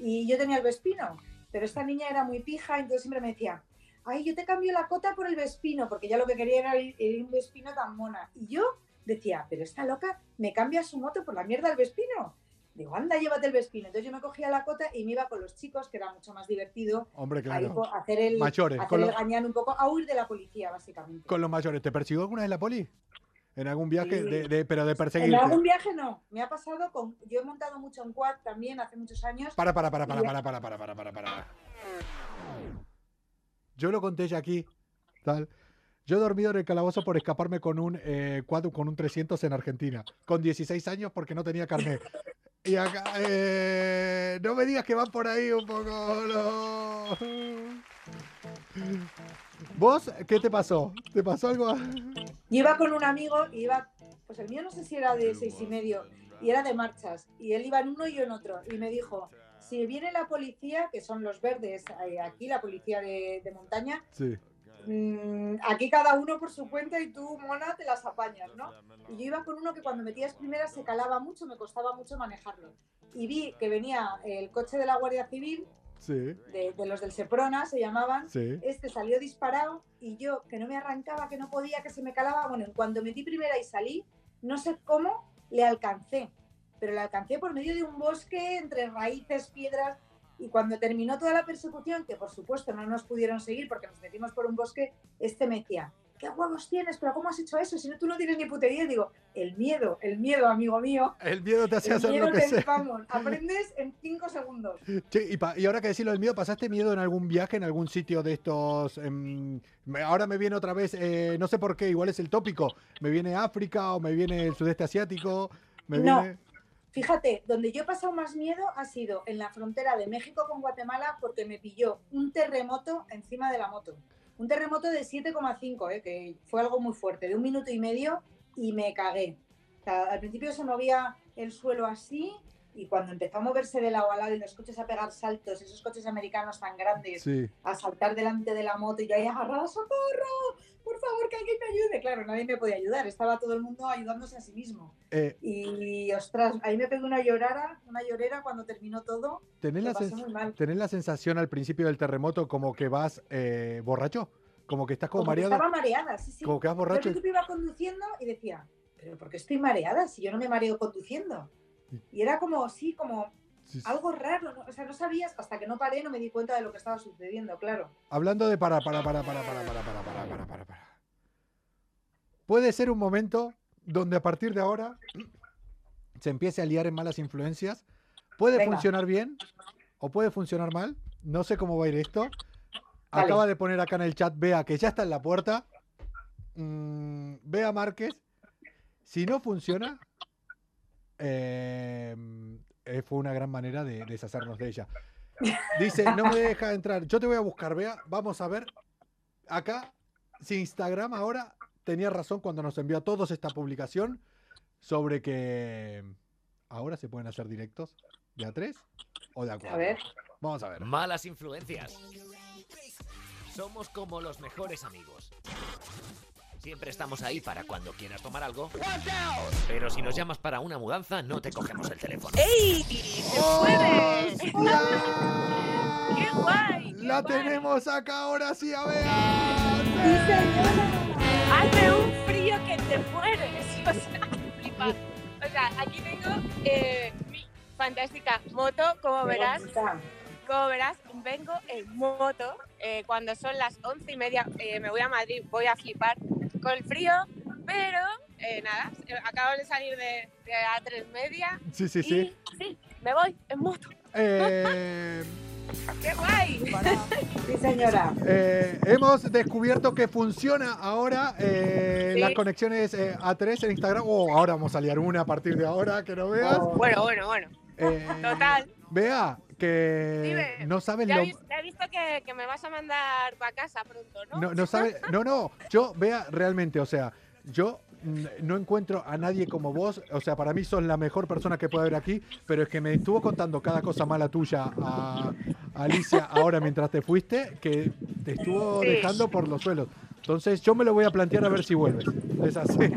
Y yo tenía el Vespino, pero esta niña era muy pija, entonces siempre me decía, ay, yo te cambio la Cota por el Vespino, porque ya lo que quería era ir, ir un Vespino tan mona. Y yo decía, pero esta loca me cambia su moto por la mierda del Vespino. Digo, anda, llévate el Vespino. Entonces yo me cogía la Cota y me iba con los chicos, que era mucho más divertido, Hombre, claro. po- hacer el, Mayores, hacer con el lo- un poco, a huir de la policía, básicamente. Con los mayores. ¿Te persiguió alguna vez la poli? ¿En algún viaje? Sí. De, de- pero de En perseguirte. algún viaje no, me ha pasado con, yo he montado mucho en quad también hace muchos años. Para, para, para, para, para, para, para, para, para, para. Yo lo conté ya aquí. Tal. Yo he dormido en el calabozo por escaparme con un eh, cuadro con un 300 en Argentina. Con 16 años porque no tenía carnet. Y acá, eh, no me digas que van por ahí un poco. ¿Vos qué te pasó? ¿Te pasó algo? Yo iba con un amigo y iba, pues el mío no sé si era de seis y medio, y era de marchas, y él iba en uno y yo en otro, y me dijo, si viene la policía, que son los verdes, eh, aquí la policía de, de montaña, Sí. Mm, aquí cada uno por su cuenta y tú, mona, te las apañas, ¿no? Y yo iba con uno que cuando metías primera se calaba mucho, me costaba mucho manejarlo. Y vi que venía el coche de la Guardia Civil, Sí. de, de los del Seprona se llamaban, Sí. este salió disparado y yo, que no me arrancaba, que no podía, que se me calaba. Bueno, en cuanto metí primera y salí, no sé cómo le alcancé, pero le alcancé por medio de un bosque entre raíces, piedras. Y cuando terminó toda la persecución, que por supuesto no nos pudieron seguir porque nos metimos por un bosque, este me decía, ¿qué huevos tienes? ¿Pero cómo has hecho eso? Si no, tú no tienes ni putería. Y digo, el miedo, el miedo, amigo mío. El miedo te hace El hacer miedo lo que te vamos, aprendes en cinco segundos. Che, y, pa- y ahora que decís lo del miedo, ¿pasaste miedo en algún viaje, en algún sitio de estos? em, ahora me viene otra vez, eh, no sé por qué, igual es el tópico. Me viene África o me viene el sudeste asiático. Me No. Fíjate, donde yo he pasado más miedo ha sido en la frontera de México con Guatemala porque me pilló un terremoto encima de la moto. Un terremoto de 7,5, eh, que fue algo muy fuerte, de un minuto y medio y me cagué. O sea, al principio se movía el suelo así y cuando empezó a moverse de lado a lado y los coches a pegar saltos, esos coches americanos tan grandes, Sí. a saltar delante de la moto y yo ahí agarrada, ¡socorro! Por favor, que alguien me ayude. Claro, nadie me podía ayudar, estaba todo el mundo ayudándose a sí mismo. Eh, Y ostras, ahí me pegué una llorara, una llorera cuando terminó todo. ¿tenés, la sens- tenés la sensación al principio del terremoto como que vas eh, borracho? Como que estás como, Como que mareado. estaba mareada, sí, sí. Como que vas Yo al borracho. principio iba conduciendo y decía, pero ¿por qué estoy mareada si yo no me mareo conduciendo? Y era como, sí, como. Algo raro, ¿no? o sea, no sabías, hasta que no paré no me di cuenta de lo que estaba sucediendo, claro. Hablando de para, para, para, para, para, para, para, para, para, para, para. Puede ser un momento donde a partir de ahora se empiece a liar en malas influencias. Puede Venga. funcionar bien o puede funcionar mal. No sé cómo va a ir esto. Acaba de poner acá en el chat Bea que ya está en la puerta. Mm, Bea Márquez. Si no funciona, eh, eh, fue una gran manera de deshacernos de ella. Dice, no me deja entrar. Yo te voy a buscar, vea. Vamos a ver. Acá, si Instagram ahora tenía razón cuando nos envió a todos esta publicación sobre que ahora se pueden hacer directos de a tres o de a cuatro. A ver. Vamos a ver. Malas influencias. Somos como los mejores amigos. Siempre estamos ahí para cuando quieras tomar algo. Pero si nos llamas para una mudanza, no te cogemos el teléfono. ¡Ey! ¡Se puede! ¡Qué guay! La tenemos acá ahora sí a Bea. ¡Sí, señora! Hace un frío que te mueres. O sea, flipa. O sea, aquí tengo eh, mi fantástica moto, como verás. Como verás, vengo en moto. eh, cuando son las once y media eh, me voy a Madrid, voy a flipar con el frío. Pero nada, acabo de salir de, de A3 media Sí, sí, sí. y sí, me voy en moto. ¡Qué guay! Sí, señora. eh, hemos descubierto que funciona ahora eh, Sí. las conexiones eh, A3 en Instagram. Oh, ahora vamos a liar una a partir de ahora, que no veas. Oh, Bueno, bueno, bueno. Eh, Total. Vea, que Dime. no sabes lo... he, vis- ya he visto que, que me vas a mandar para casa pronto, ¿no? No, no sabe, no, no, yo, vea, realmente, o sea, yo no encuentro a nadie como vos, o sea, para mí sos la mejor persona que puede haber aquí, pero es que me estuvo contando cada cosa mala tuya a, a Alicia ahora mientras te fuiste, que te estuvo Sí. dejando por los suelos. Entonces yo me lo voy a plantear a ver si vuelves. Es así.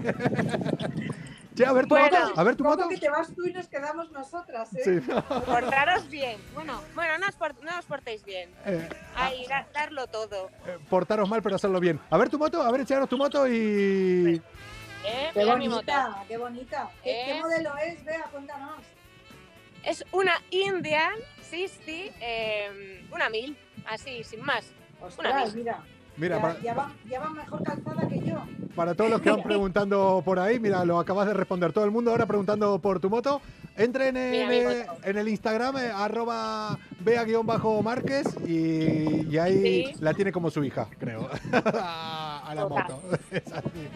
Che, a ver tu Bueno, moto, a ver tu ¿Cómo moto. que te vas tú y nos quedamos nosotras, eh? Sí. Portaros bien. Bueno, bueno, no os, por- no os portéis bien. Eh, Ahí, da- darlo todo. eh, portaros mal, pero hacerlo bien. A ver tu moto, a ver, echaros tu moto y... ¿eh? Qué Mira mi moto. bonita, qué bonita. ¿Qué, qué ¿Eh? modelo es? Vea, cuéntanos. Es una Indian 60, eh, una 1000, así, sin más. Ostras, mil. mira. Mira, ya, para, ya va, ya va mejor calzada que yo. Para todos los que van preguntando por ahí, mira, lo acabas de responder. Todo el mundo ahora preguntando por tu moto. Entren en, Mira eh, en el Instagram, eh, arroba bea-márquez y, y ahí Sí. la tiene como su hija, creo. a la moto. Es así.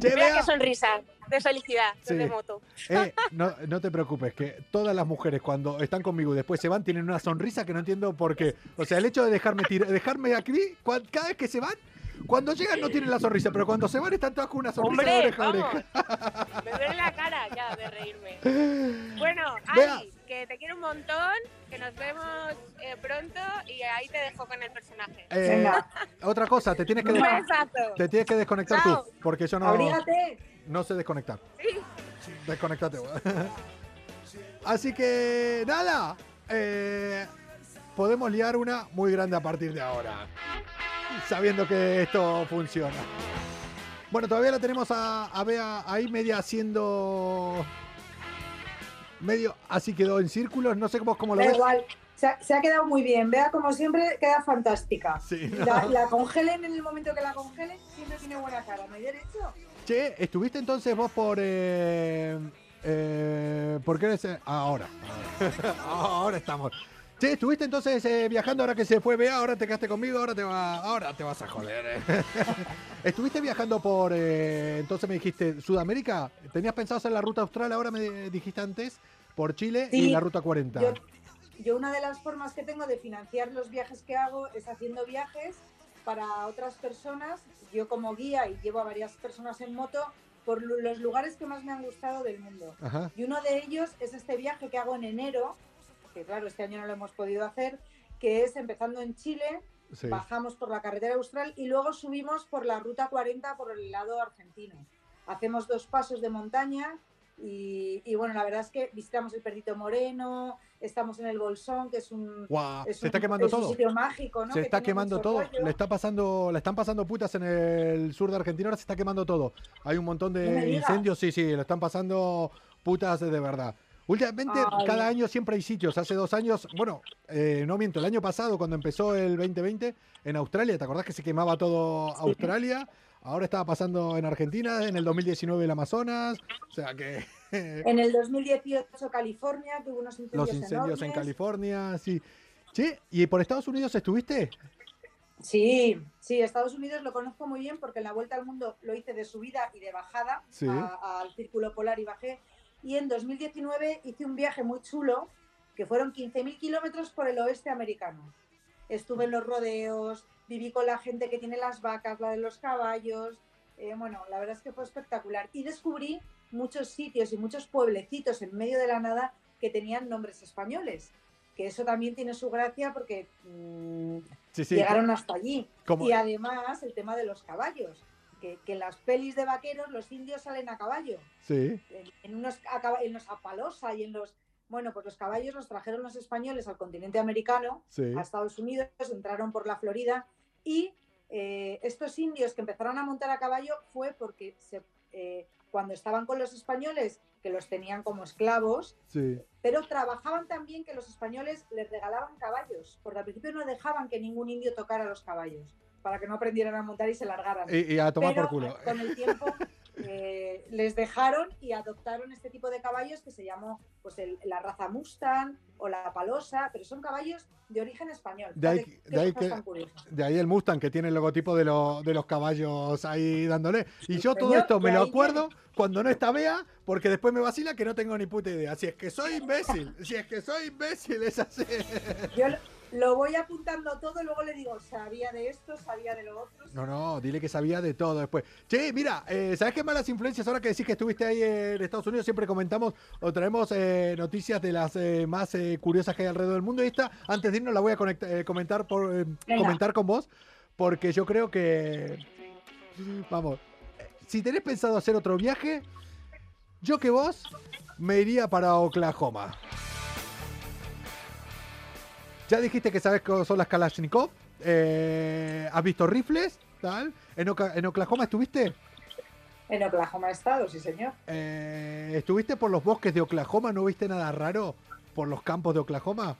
Che, Mira qué sonrisa de felicidad Sí. de moto. eh, no, no te preocupes, que todas las mujeres cuando están conmigo y después se van tienen una sonrisa que no entiendo por qué. O sea, el hecho de dejarme, dejarme aquí, cada vez que se van, cuando llegan no tienen la sonrisa, pero cuando se van están todas con una sonrisa de Hombre, oreja vamos. oreja. Me duele la cara ya de reírme. Bueno, Vea. Ali, que te quiero un montón, que nos vemos eh, pronto y ahí te dejo con el personaje. Eh, Venga. otra cosa, te tienes que, te tienes que desconectar Chao. tú, porque yo no, Abrígate. no sé desconectar. Sí. Desconectate. vos. Así que nada, eh, podemos liar una muy grande a partir de ahora, sabiendo que esto funciona. Bueno, todavía la tenemos a, a Bea ahí media haciendo... Medio, así quedó en círculos, no sé cómo, cómo lo Da ves. igual. Se ha, se ha quedado muy bien. Vea, como siempre, queda fantástica. Sí, La, la congelen en el momento que la congelen, siempre tiene buena cara. ¿No hay derecho? Che, ¿estuviste entonces vos por... Eh, eh, ¿Por qué eres, eh, ahora? ahora estamos. Che, ¿estuviste entonces eh, viajando ahora que se fue Bea? Ahora te quedaste conmigo, ahora te, va, ahora te vas a joder. eh. ¿Estuviste viajando por... eh, entonces me dijiste Sudamérica? ¿Tenías pensado hacer la ruta austral? Ahora me dijiste antes por Chile y Sí, la ruta 40. Yo, yo una de las formas que tengo de financiar los viajes que hago es haciendo viajes para otras personas. Yo como guía y llevo a varias personas en moto por lu- los lugares que más me han gustado del mundo. Ajá. Y uno de ellos es este viaje que hago en enero, que claro, este año no lo hemos podido hacer, que es empezando en Chile, Sí. bajamos por la carretera austral y luego subimos por la ruta 40 por el lado argentino. Hacemos dos pasos de montaña y, y bueno, la verdad es que visitamos el Perdito Moreno, estamos en el Bolsón, que es un, es se un- está quemando es todo. sitio mágico, ¿no? Se está quemando todo. rollo. Le está pasando, le están pasando putas en el sur de Argentina, ahora se está quemando todo. Hay un montón de incendios, sí, sí, le están pasando putas de verdad. Últimamente, Ay. cada año siempre hay sitios. Hace dos años, bueno, eh, no miento, el año pasado, cuando empezó el 2020, en Australia, ¿te acordás que se quemaba todo Australia? Ahora estaba pasando en Argentina, en el 2019 el Amazonas. O sea que En el 2018 California tuvo unos incendios, los incendios en. California, sí. Che, ¿y por Estados Unidos estuviste? Sí, sí, Estados Unidos lo conozco muy bien porque en la vuelta al mundo lo hice de subida y de bajada Sí. a- al círculo polar y bajé. Y en 2019 hice un viaje muy chulo que fueron 15.000 kilómetros por el oeste americano. Estuve en los rodeos, viví con la gente que tiene las vacas, la de los caballos. eh, bueno, la verdad es que fue espectacular. Y descubrí muchos sitios y muchos pueblecitos en medio de la nada que tenían nombres españoles. Que eso también tiene su gracia porque mm, Sí, sí. llegaron hasta allí. Y además el tema de los caballos, que, que en las pelis de vaqueros los indios salen a caballo, Sí, en, en unos, a, en los Apalosa y en los... Bueno, pues los caballos los trajeron los españoles al continente americano, sí. a Estados Unidos, entraron por la Florida y eh, estos indios que empezaron a montar a caballo fue porque se, eh, cuando estaban con los españoles, que los tenían como esclavos, sí. pero trabajaban también que los españoles les regalaban caballos, porque al principio no dejaban que ningún indio tocara los caballos, para que no aprendieran a montar y se largaran. Y, y a tomar Pero por culo. con el tiempo eh, les dejaron y adoptaron este tipo de caballos que se llamó pues el- la raza Mustang o la Palosa, pero son caballos de origen español. De ahí- de que-. De el Mustang que tiene el logotipo de, lo- de los caballos ahí dándole. Y yo todo señor, esto me lo acuerdo cuando no está Bea, porque después me vacila que no tengo ni puta idea. Si es que soy imbécil, si es que soy imbécil, es así. Yo lo, voy apuntando todo y luego le digo, sabía de esto, sabía de lo otro. No, no, dile que sabía de todo después. Che, mira, eh, ¿sabes qué malas influencias? Ahora que decís que estuviste ahí en Estados Unidos, siempre comentamos o traemos eh, noticias de las eh, más eh, curiosas que hay alrededor del mundo. Y esta, antes de irnos, la voy a conecta- eh, comentar, por, eh, comentar con vos, porque yo creo que. Vamos, eh, si tenés pensado hacer otro viaje, yo que vos me iría para Oklahoma. Ya dijiste que sabes cómo son las Kalashnikov. eh, ¿Has visto rifles? Tal. ¿En, Oca- en Oklahoma estuviste? En Oklahoma he estado, sí señor. Eh, ¿Estuviste por los bosques de Oklahoma? ¿No viste nada raro por los campos de Oklahoma?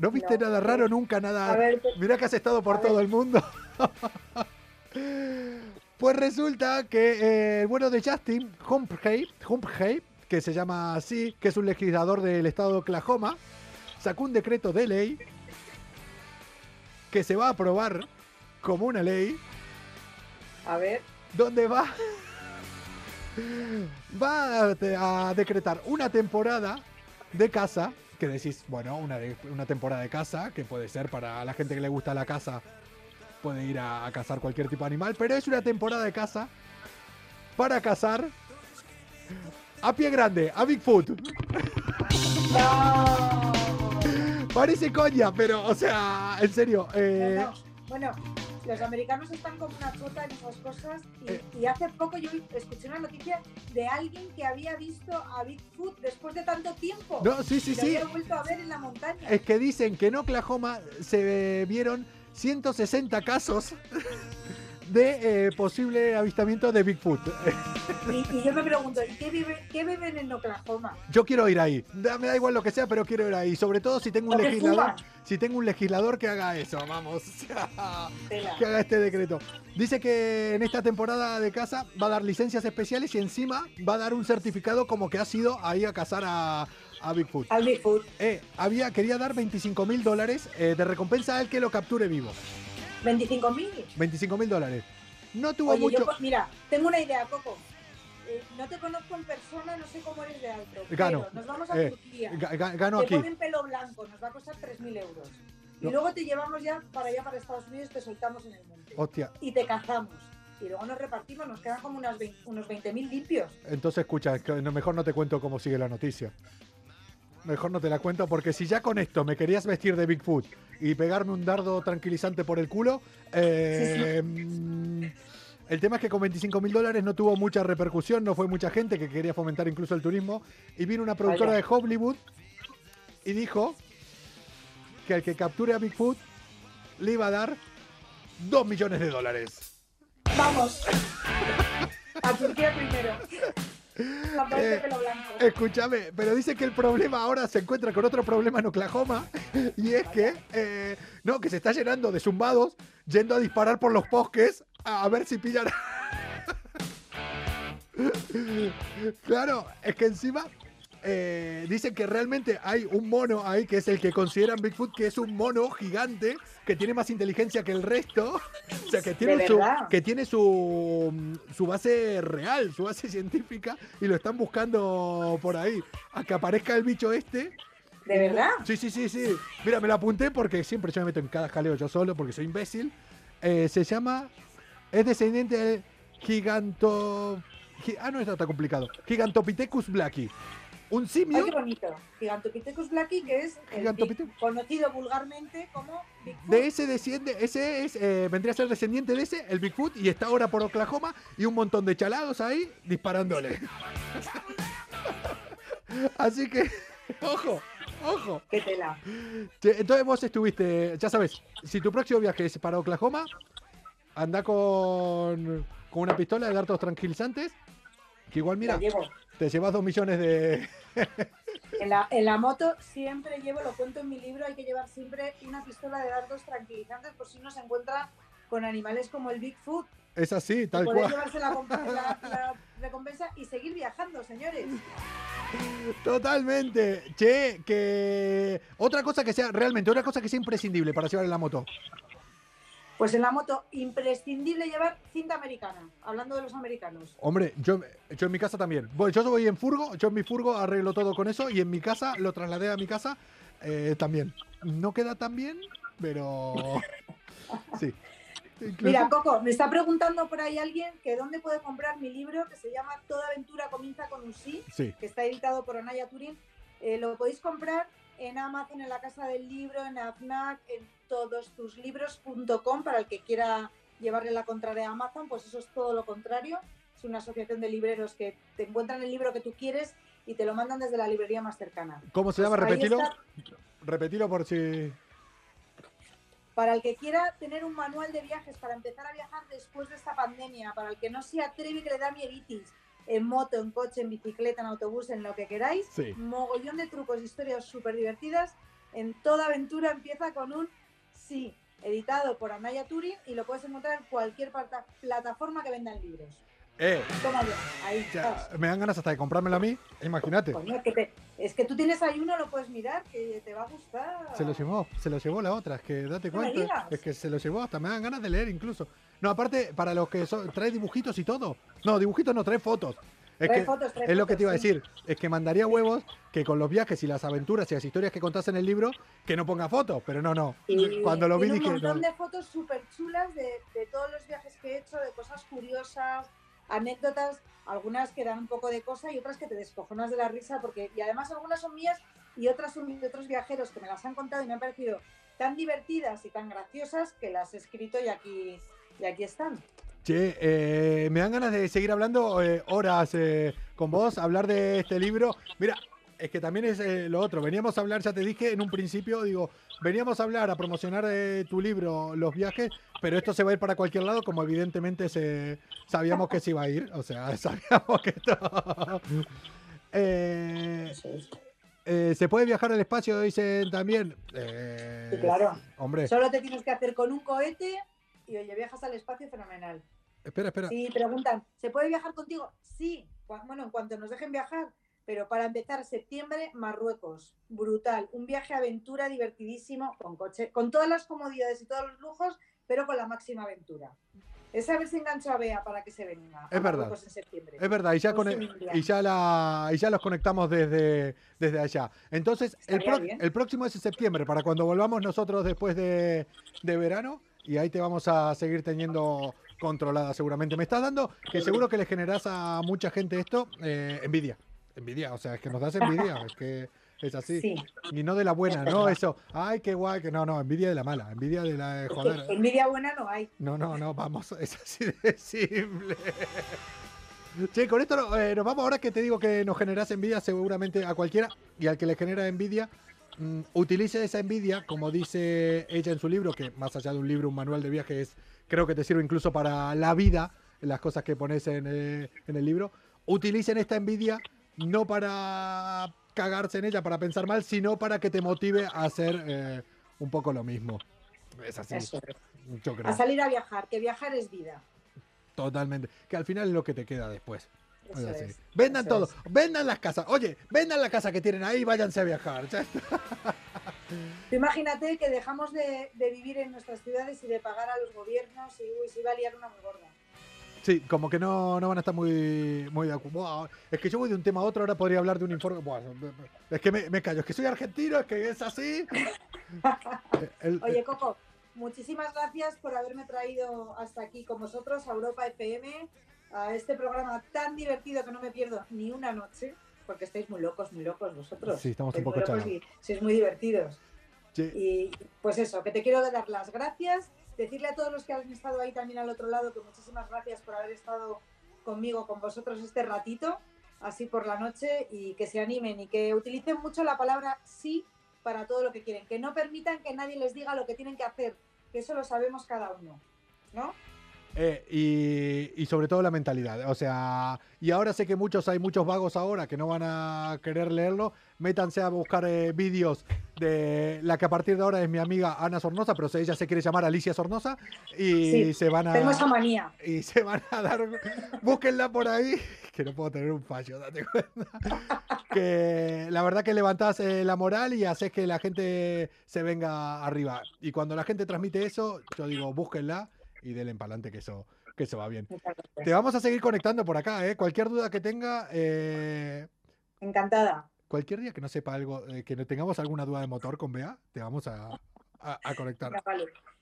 ¿No viste No. nada raro nunca? Nada. A ver, Mirá que has estado por todo ver. el mundo. pues resulta que eh, el bueno de Justin Humphrey, Humphrey, que se llama así, que es un legislador del estado de Oklahoma, sacó un decreto de ley que se va a aprobar como una ley a ver, donde va va a, decretar una temporada de caza que decís bueno una, de- una temporada de caza que puede ser para la gente que le gusta la caza puede ir a, a cazar cualquier tipo de animal pero es una temporada de caza para cazar a pie grande a Bigfoot no. Parece coña pero o sea en serio eh, No, no. Bueno, los americanos están como una chota en esas cosas y, Eh. y hace poco yo escuché una noticia de alguien que había visto a Bigfoot después de tanto tiempo. no sí sí y lo sí había vuelto a ver en la montaña. es que dicen que en Oklahoma se vieron 160 casos de eh, posible avistamiento de Bigfoot. Y, y yo me pregunto, ¿y qué, vive, qué beben en Oklahoma? Yo quiero ir ahí. Da- Me da igual lo que sea, pero quiero ir ahí. Sobre todo si tengo un ¿O qué legislador. fuman? Si tengo un legislador que haga eso, vamos. Que haga este decreto. Dice que en esta temporada de caza va a dar licencias especiales y encima va a dar un certificado como que ha sido ahí a cazar a, a Bigfoot. Al Bigfoot. Eh, había, quería dar 25 mil dólares eh, de recompensa al que lo capture vivo. 25.000. 25 mil dólares. No tuvo Oye, mucho. yo, pues, mira, tengo una idea, Coco. Eh, no te conozco en persona, no sé cómo eres de alto. Gano. Pero nos vamos a Eh, Turquía. Ga- ga- Gano te aquí. ponen pelo blanco, nos va a costar 3.000 euros. Y luego te llevamos ya para allá, para Estados Unidos, te soltamos en el monte. Hostia. Y te cazamos. Y luego nos repartimos, nos quedan como unas 20 unos 20.000 limpios. Entonces, escucha, mejor no te cuento cómo sigue la noticia. Mejor no te la cuento porque si ya con esto me querías vestir de Bigfoot y pegarme un dardo tranquilizante por el culo, eh, mm, el tema es que con 25 mil dólares no tuvo mucha repercusión, no fue mucha gente que quería fomentar incluso el turismo. Y vino una productora de Hollywood y dijo que al que capture a Bigfoot le iba a dar 2 millones de dólares. ¡Vamos! A Turquía primero. Eh. Escúchame, pero dice que el problema ahora se encuentra con otro problema en Oklahoma y es que eh, no, que se está llenando de zumbados yendo a disparar por los bosques a, a ver si pillan. claro, es que encima eh, dicen que realmente hay un mono ahí que es el que consideran Bigfoot, que es un mono gigante que tiene más inteligencia que el resto, o sea, que tiene, ¿De su, que tiene su, su base real, su base científica, y lo están buscando por ahí. A que aparezca el bicho este. ¿De verdad? Sí, sí, sí, sí. Mira, me lo apunté porque siempre yo me meto en cada jaleo yo solo porque soy imbécil. Eh, se llama. Es descendiente del giganto. gi- ah, no, está complicado. Gigantopithecus blacki. Un simio. Ay, qué bonito. Gigantopithecus blacki, que es el conocido vulgarmente como Bigfoot. De ese desciende, ese es, eh, vendría a ser descendiente de ese, el Bigfoot, y está ahora por Oklahoma y un montón de chalados ahí disparándole. Así que, ojo, ojo. Qué tela. Entonces vos estuviste, ya sabes, si tu próximo viaje es para Oklahoma, anda con, con una pistola de dardos tranquilizantes, que igual mira, te llevas dos millones de... En la, en la moto siempre llevo, lo cuento en mi libro, hay que llevar siempre una pistola de dardos tranquilizantes por si uno se encuentra con animales como el Bigfoot. Es así, tal Poder cual. llevarse la, comp- la- la recompensa y seguir viajando, señores. Totalmente. Che, que otra cosa que sea, realmente, otra cosa que sea imprescindible para llevar en la moto. Pues en la moto, imprescindible llevar cinta americana, hablando de los americanos. Hombre, yo, yo en mi casa también. Bueno, yo voy en furgo, yo en mi furgo arreglo todo con eso y en mi casa lo trasladé a mi casa eh, también. No queda tan bien, pero sí. Incluso- Mira, Coco, me está preguntando por ahí alguien que dónde puede comprar mi libro que se llama Toda aventura comienza con un sí, sí. que está editado por Anaya Turín. Eh, lo podéis comprar en Amazon, en la Casa del Libro, en AFNAC, en todostuslibros.com para el que quiera llevarle la contraria a Amazon, pues eso es todo lo contrario. Es una asociación de libreros que te encuentran el libro que tú quieres y te lo mandan desde la librería más cercana. ¿Cómo se Pues llama? Repetilo. Repetilo por si. Para el que quiera tener un manual de viajes para empezar a viajar después de esta pandemia, para el que no se atreve y que le da mieditis, en moto, en coche, en bicicleta, en autobús, en lo que queráis, Sí. mogollón de trucos, historias súper divertidas. En toda aventura empieza con un sí, editado por Anaya Turing y lo puedes encontrar en cualquier plata- plataforma que vendan libros. Eh, ahí ya, estás. me dan ganas hasta de comprármelo a mí. Imagínate. Coño, es, que te- es que tú tienes ahí uno, lo puedes mirar, que te va a gustar. Se lo llevó, se lo llevó la otra, es que date No cuenta, es que se lo llevó, hasta me dan ganas de leer incluso. No, aparte, para los que son, trae dibujitos y todo. No, dibujitos no, trae fotos. Es, que, fotos, es lo que te iba a decir, es que mandaría huevos que con los viajes y las aventuras y las historias que contás en el libro, que no ponga fotos, pero no, no. Y Cuando lo vi dije, un montón no. de fotos súper chulas de, de todos los viajes que he hecho, de cosas curiosas, anécdotas, algunas que dan un poco de cosa y otras que te descojonas de la risa, porque y además algunas son mías y otras son de otros viajeros que me las han contado y me han parecido tan divertidas y tan graciosas que las he escrito y aquí, y aquí están. Che, eh, me dan ganas de seguir hablando eh, horas eh, con vos, hablar de este libro. Mira, es que también es eh, lo otro. Veníamos a hablar, ya te dije en un principio, digo, veníamos a hablar, a promocionar eh, tu libro, los viajes, pero esto se va a ir para cualquier lado, como evidentemente se, sabíamos que se iba a ir. O sea, sabíamos que esto. Eh, eh, ¿Se puede viajar al espacio? Dicen también. Sí, claro. Hombre, Solo te tienes que hacer con un cohete y oye, viajas al espacio fenomenal. espera, espera. Sí, preguntan, ¿se puede viajar contigo? Sí, bueno, en cuanto nos dejen viajar, pero para empezar, septiembre, Marruecos, brutal, un viaje aventura divertidísimo, con coche, con todas las comodidades y todos los lujos, pero con la máxima aventura. Es a ver si engancho a Bea para que se venga. Es verdad. Marruecos en septiembre. Es verdad, y ya, con- y ya, la, y ya los conectamos desde, desde allá. Entonces, el, pro- próximo es en septiembre, para cuando volvamos nosotros después de, de verano, y ahí te vamos a seguir teniendo controlada seguramente. Me estás dando que seguro que le generás a mucha gente esto, eh, envidia. Envidia, o sea, es que nos das envidia, es que es así. Sí, Y no de la buena, Es no eso, ay, qué guay, que no, no, envidia de la mala, envidia de la de es que joder. envidia buena no hay. No, no, no, vamos, es así de simple. Che, con esto eh, nos vamos ahora que te digo que nos generas envidia seguramente a cualquiera y al que le genera envidia, mm, utilice esa envidia, como dice ella en su libro, que más allá de un libro, un manual de viajes, creo que te sirve incluso para la vida, las cosas que pones en, eh, en el libro. utilicen esta envidia no para cagarse en ella, para pensar mal, sino para que te motive a hacer eh, un poco lo mismo. Es así. Eso es. Yo creo. A salir a viajar, que viajar es vida. Totalmente. Que al final es lo que te queda después. Eso es. Vendan Eso todo. es. Vendan las casas. Oye, vendan la casa que tienen ahí y váyanse a viajar. Imagínate que dejamos de, de vivir en nuestras ciudades y de pagar a los gobiernos y uy, se iba a liar una muy gorda. Sí, como que no, no van a estar muy, muy de acu- Buah, Es que yo voy de un tema a otro, ahora podría hablar de un informe. Es que me, me callo, es que soy argentino, es que es así. El- Oye, Coco, muchísimas gracias por haberme traído hasta aquí con vosotros a Europa FM, a este programa tan divertido que no me pierdo ni una noche, porque estáis muy locos, muy locos vosotros. Sí, estamos un poco locos y sois muy divertidos. Sí. Y pues eso, que te quiero dar las gracias, decirle a todos los que han estado ahí también al otro lado que muchísimas gracias por haber estado conmigo, con vosotros este ratito, así por la noche, y que se animen y que utilicen mucho la palabra sí para todo lo que quieren, que no permitan que nadie les diga lo que tienen que hacer, que eso lo sabemos cada uno, ¿no? Eh, y, y sobre todo la mentalidad. O sea, y ahora sé que muchos, hay muchos vagos ahora que no van a querer leerlo. Métanse a buscar eh, vídeos de la que a partir de ahora es mi amiga Ana Sornosa, pero ella se quiere llamar Alicia Sornosa. Y Sí, se van a. Tengo esa manía. y se van a dar. Búsquenla por ahí, que no puedo tener un fallo, date cuenta. Que la verdad que levantás eh, la moral y haces que la gente se venga arriba. Y cuando la gente transmite eso, yo digo, búsquenla y denle para adelante que eso, que eso va bien. Te vamos a seguir conectando por acá, ¿eh? Cualquier duda que tenga, eh, Encantada. Cualquier día que no sepa algo, eh, que no tengamos alguna duda de motor con Bea, te vamos a, a- a conectar.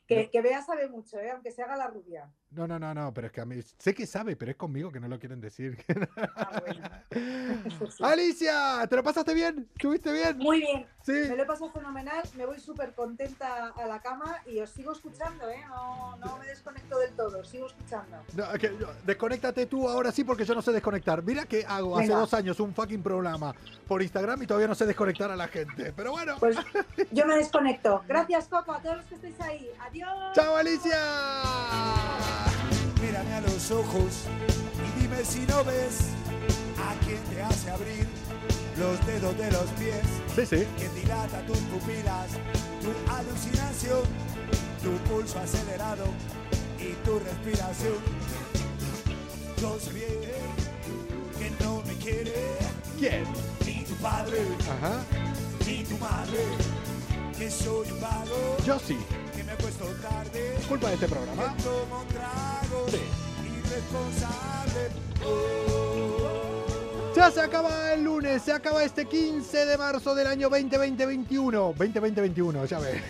Que, que Bea sabe mucho, ¿eh? aunque se haga la rubia. No, no, no, no, pero es que a mí sé que sabe, pero es conmigo que no lo quieren decir. Ah, bueno. Sí. Alicia, ¿te lo pasaste bien? ¿Estuviste bien? Muy bien, Sí. me lo he pasado fenomenal, me voy súper contenta a la cama y os sigo escuchando, ¿eh? No, no me desconecto del todo, os sigo escuchando. No, desconéctate tú ahora sí porque yo no sé desconectar. Mira que hago hace Venga. dos años un fucking programa por Instagram y todavía no sé desconectar a la gente. Pero bueno, Pues yo me desconecto. Gracias, Coco, a todos los que estáis ahí. Adiós. ¡Chao Alicia! Mírame a los ojos y dime si no ves a quien te hace abrir los dedos de los pies, Sí, sí. que dilata tus pupilas, tu alucinación, tu pulso acelerado y tu respiración. Yo sé bien que no me quiere ¿Quién? ni tu padre Ajá. ni tu madre, que soy un vago, Yo sí. Tarde. Culpa de este programa. Sí. Ya se acaba el lunes, se acaba este 15 de marzo del año 2020-21. 2020-21, ya ves.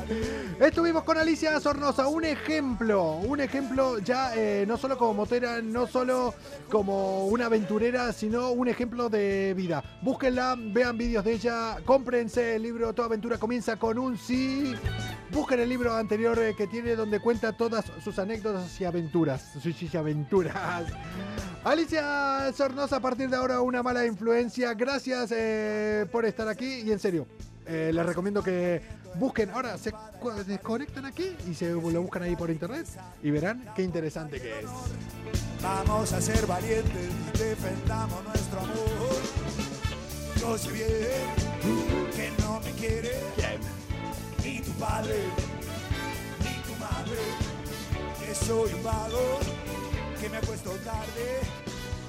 Estuvimos con Alicia Sornosa, un ejemplo, un ejemplo ya eh, no solo como motera, no solo como una aventurera, sino un ejemplo de vida. Búsquenla, vean vídeos de ella, cómprense el libro Toda aventura comienza con un sí. Busquen el libro anterior eh, que tiene donde cuenta todas sus anécdotas y aventuras. Sus aventuras. Alicia Sornosa, a partir de ahora una mala influencia. Gracias eh, por estar aquí y en serio, eh, les recomiendo que busquen. Ahora se desconectan aquí y se lo buscan ahí por internet y verán qué interesante que es. Vamos a ser valientes, defendamos nuestro amor. Yo sé bien que no me quiere padre ni tu madre, que soy un vago, que me acuesto tarde.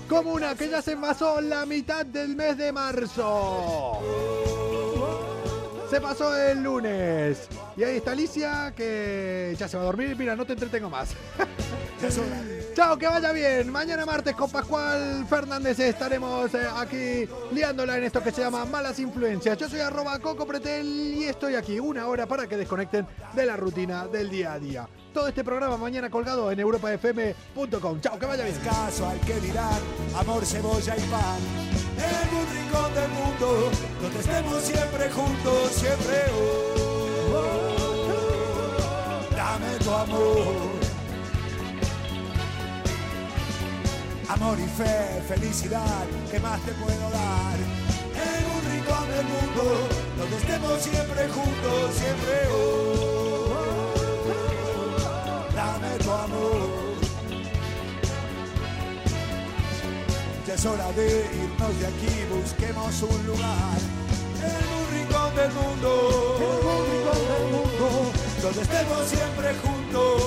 Como una que ya se pasó la mitad del mes de marzo. Se pasó el lunes. Y ahí está Alicia que ya se va a dormir. Mira, no te entretengo más. Chao, que vaya bien. Mañana martes con Pascual Fernández estaremos eh, aquí liándola en esto que se llama Malas Influencias. Yo soy arroba Coco Pretel y estoy aquí una hora para que desconecten de la rutina del día a día. Todo este programa mañana colgado en europafm.com. Chao, que vaya bien. caso al que dirán amor, cebolla y pan. En algún rincón del mundo, donde estemos siempre juntos, siempre oh, oh, dame tu amor. Amor y fe, felicidad, ¿qué más te puedo dar? En un rincón del mundo, donde estemos siempre juntos, siempre oh, Ya es hora de irnos de aquí, busquemos un lugar en un rincón del mundo, en un rincón del mundo, donde estemos siempre juntos.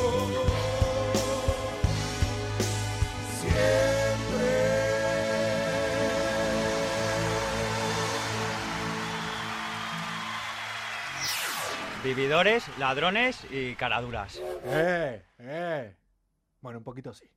Vividores, ladrones y caraduras. Eh, eh. Bueno, un poquito sí.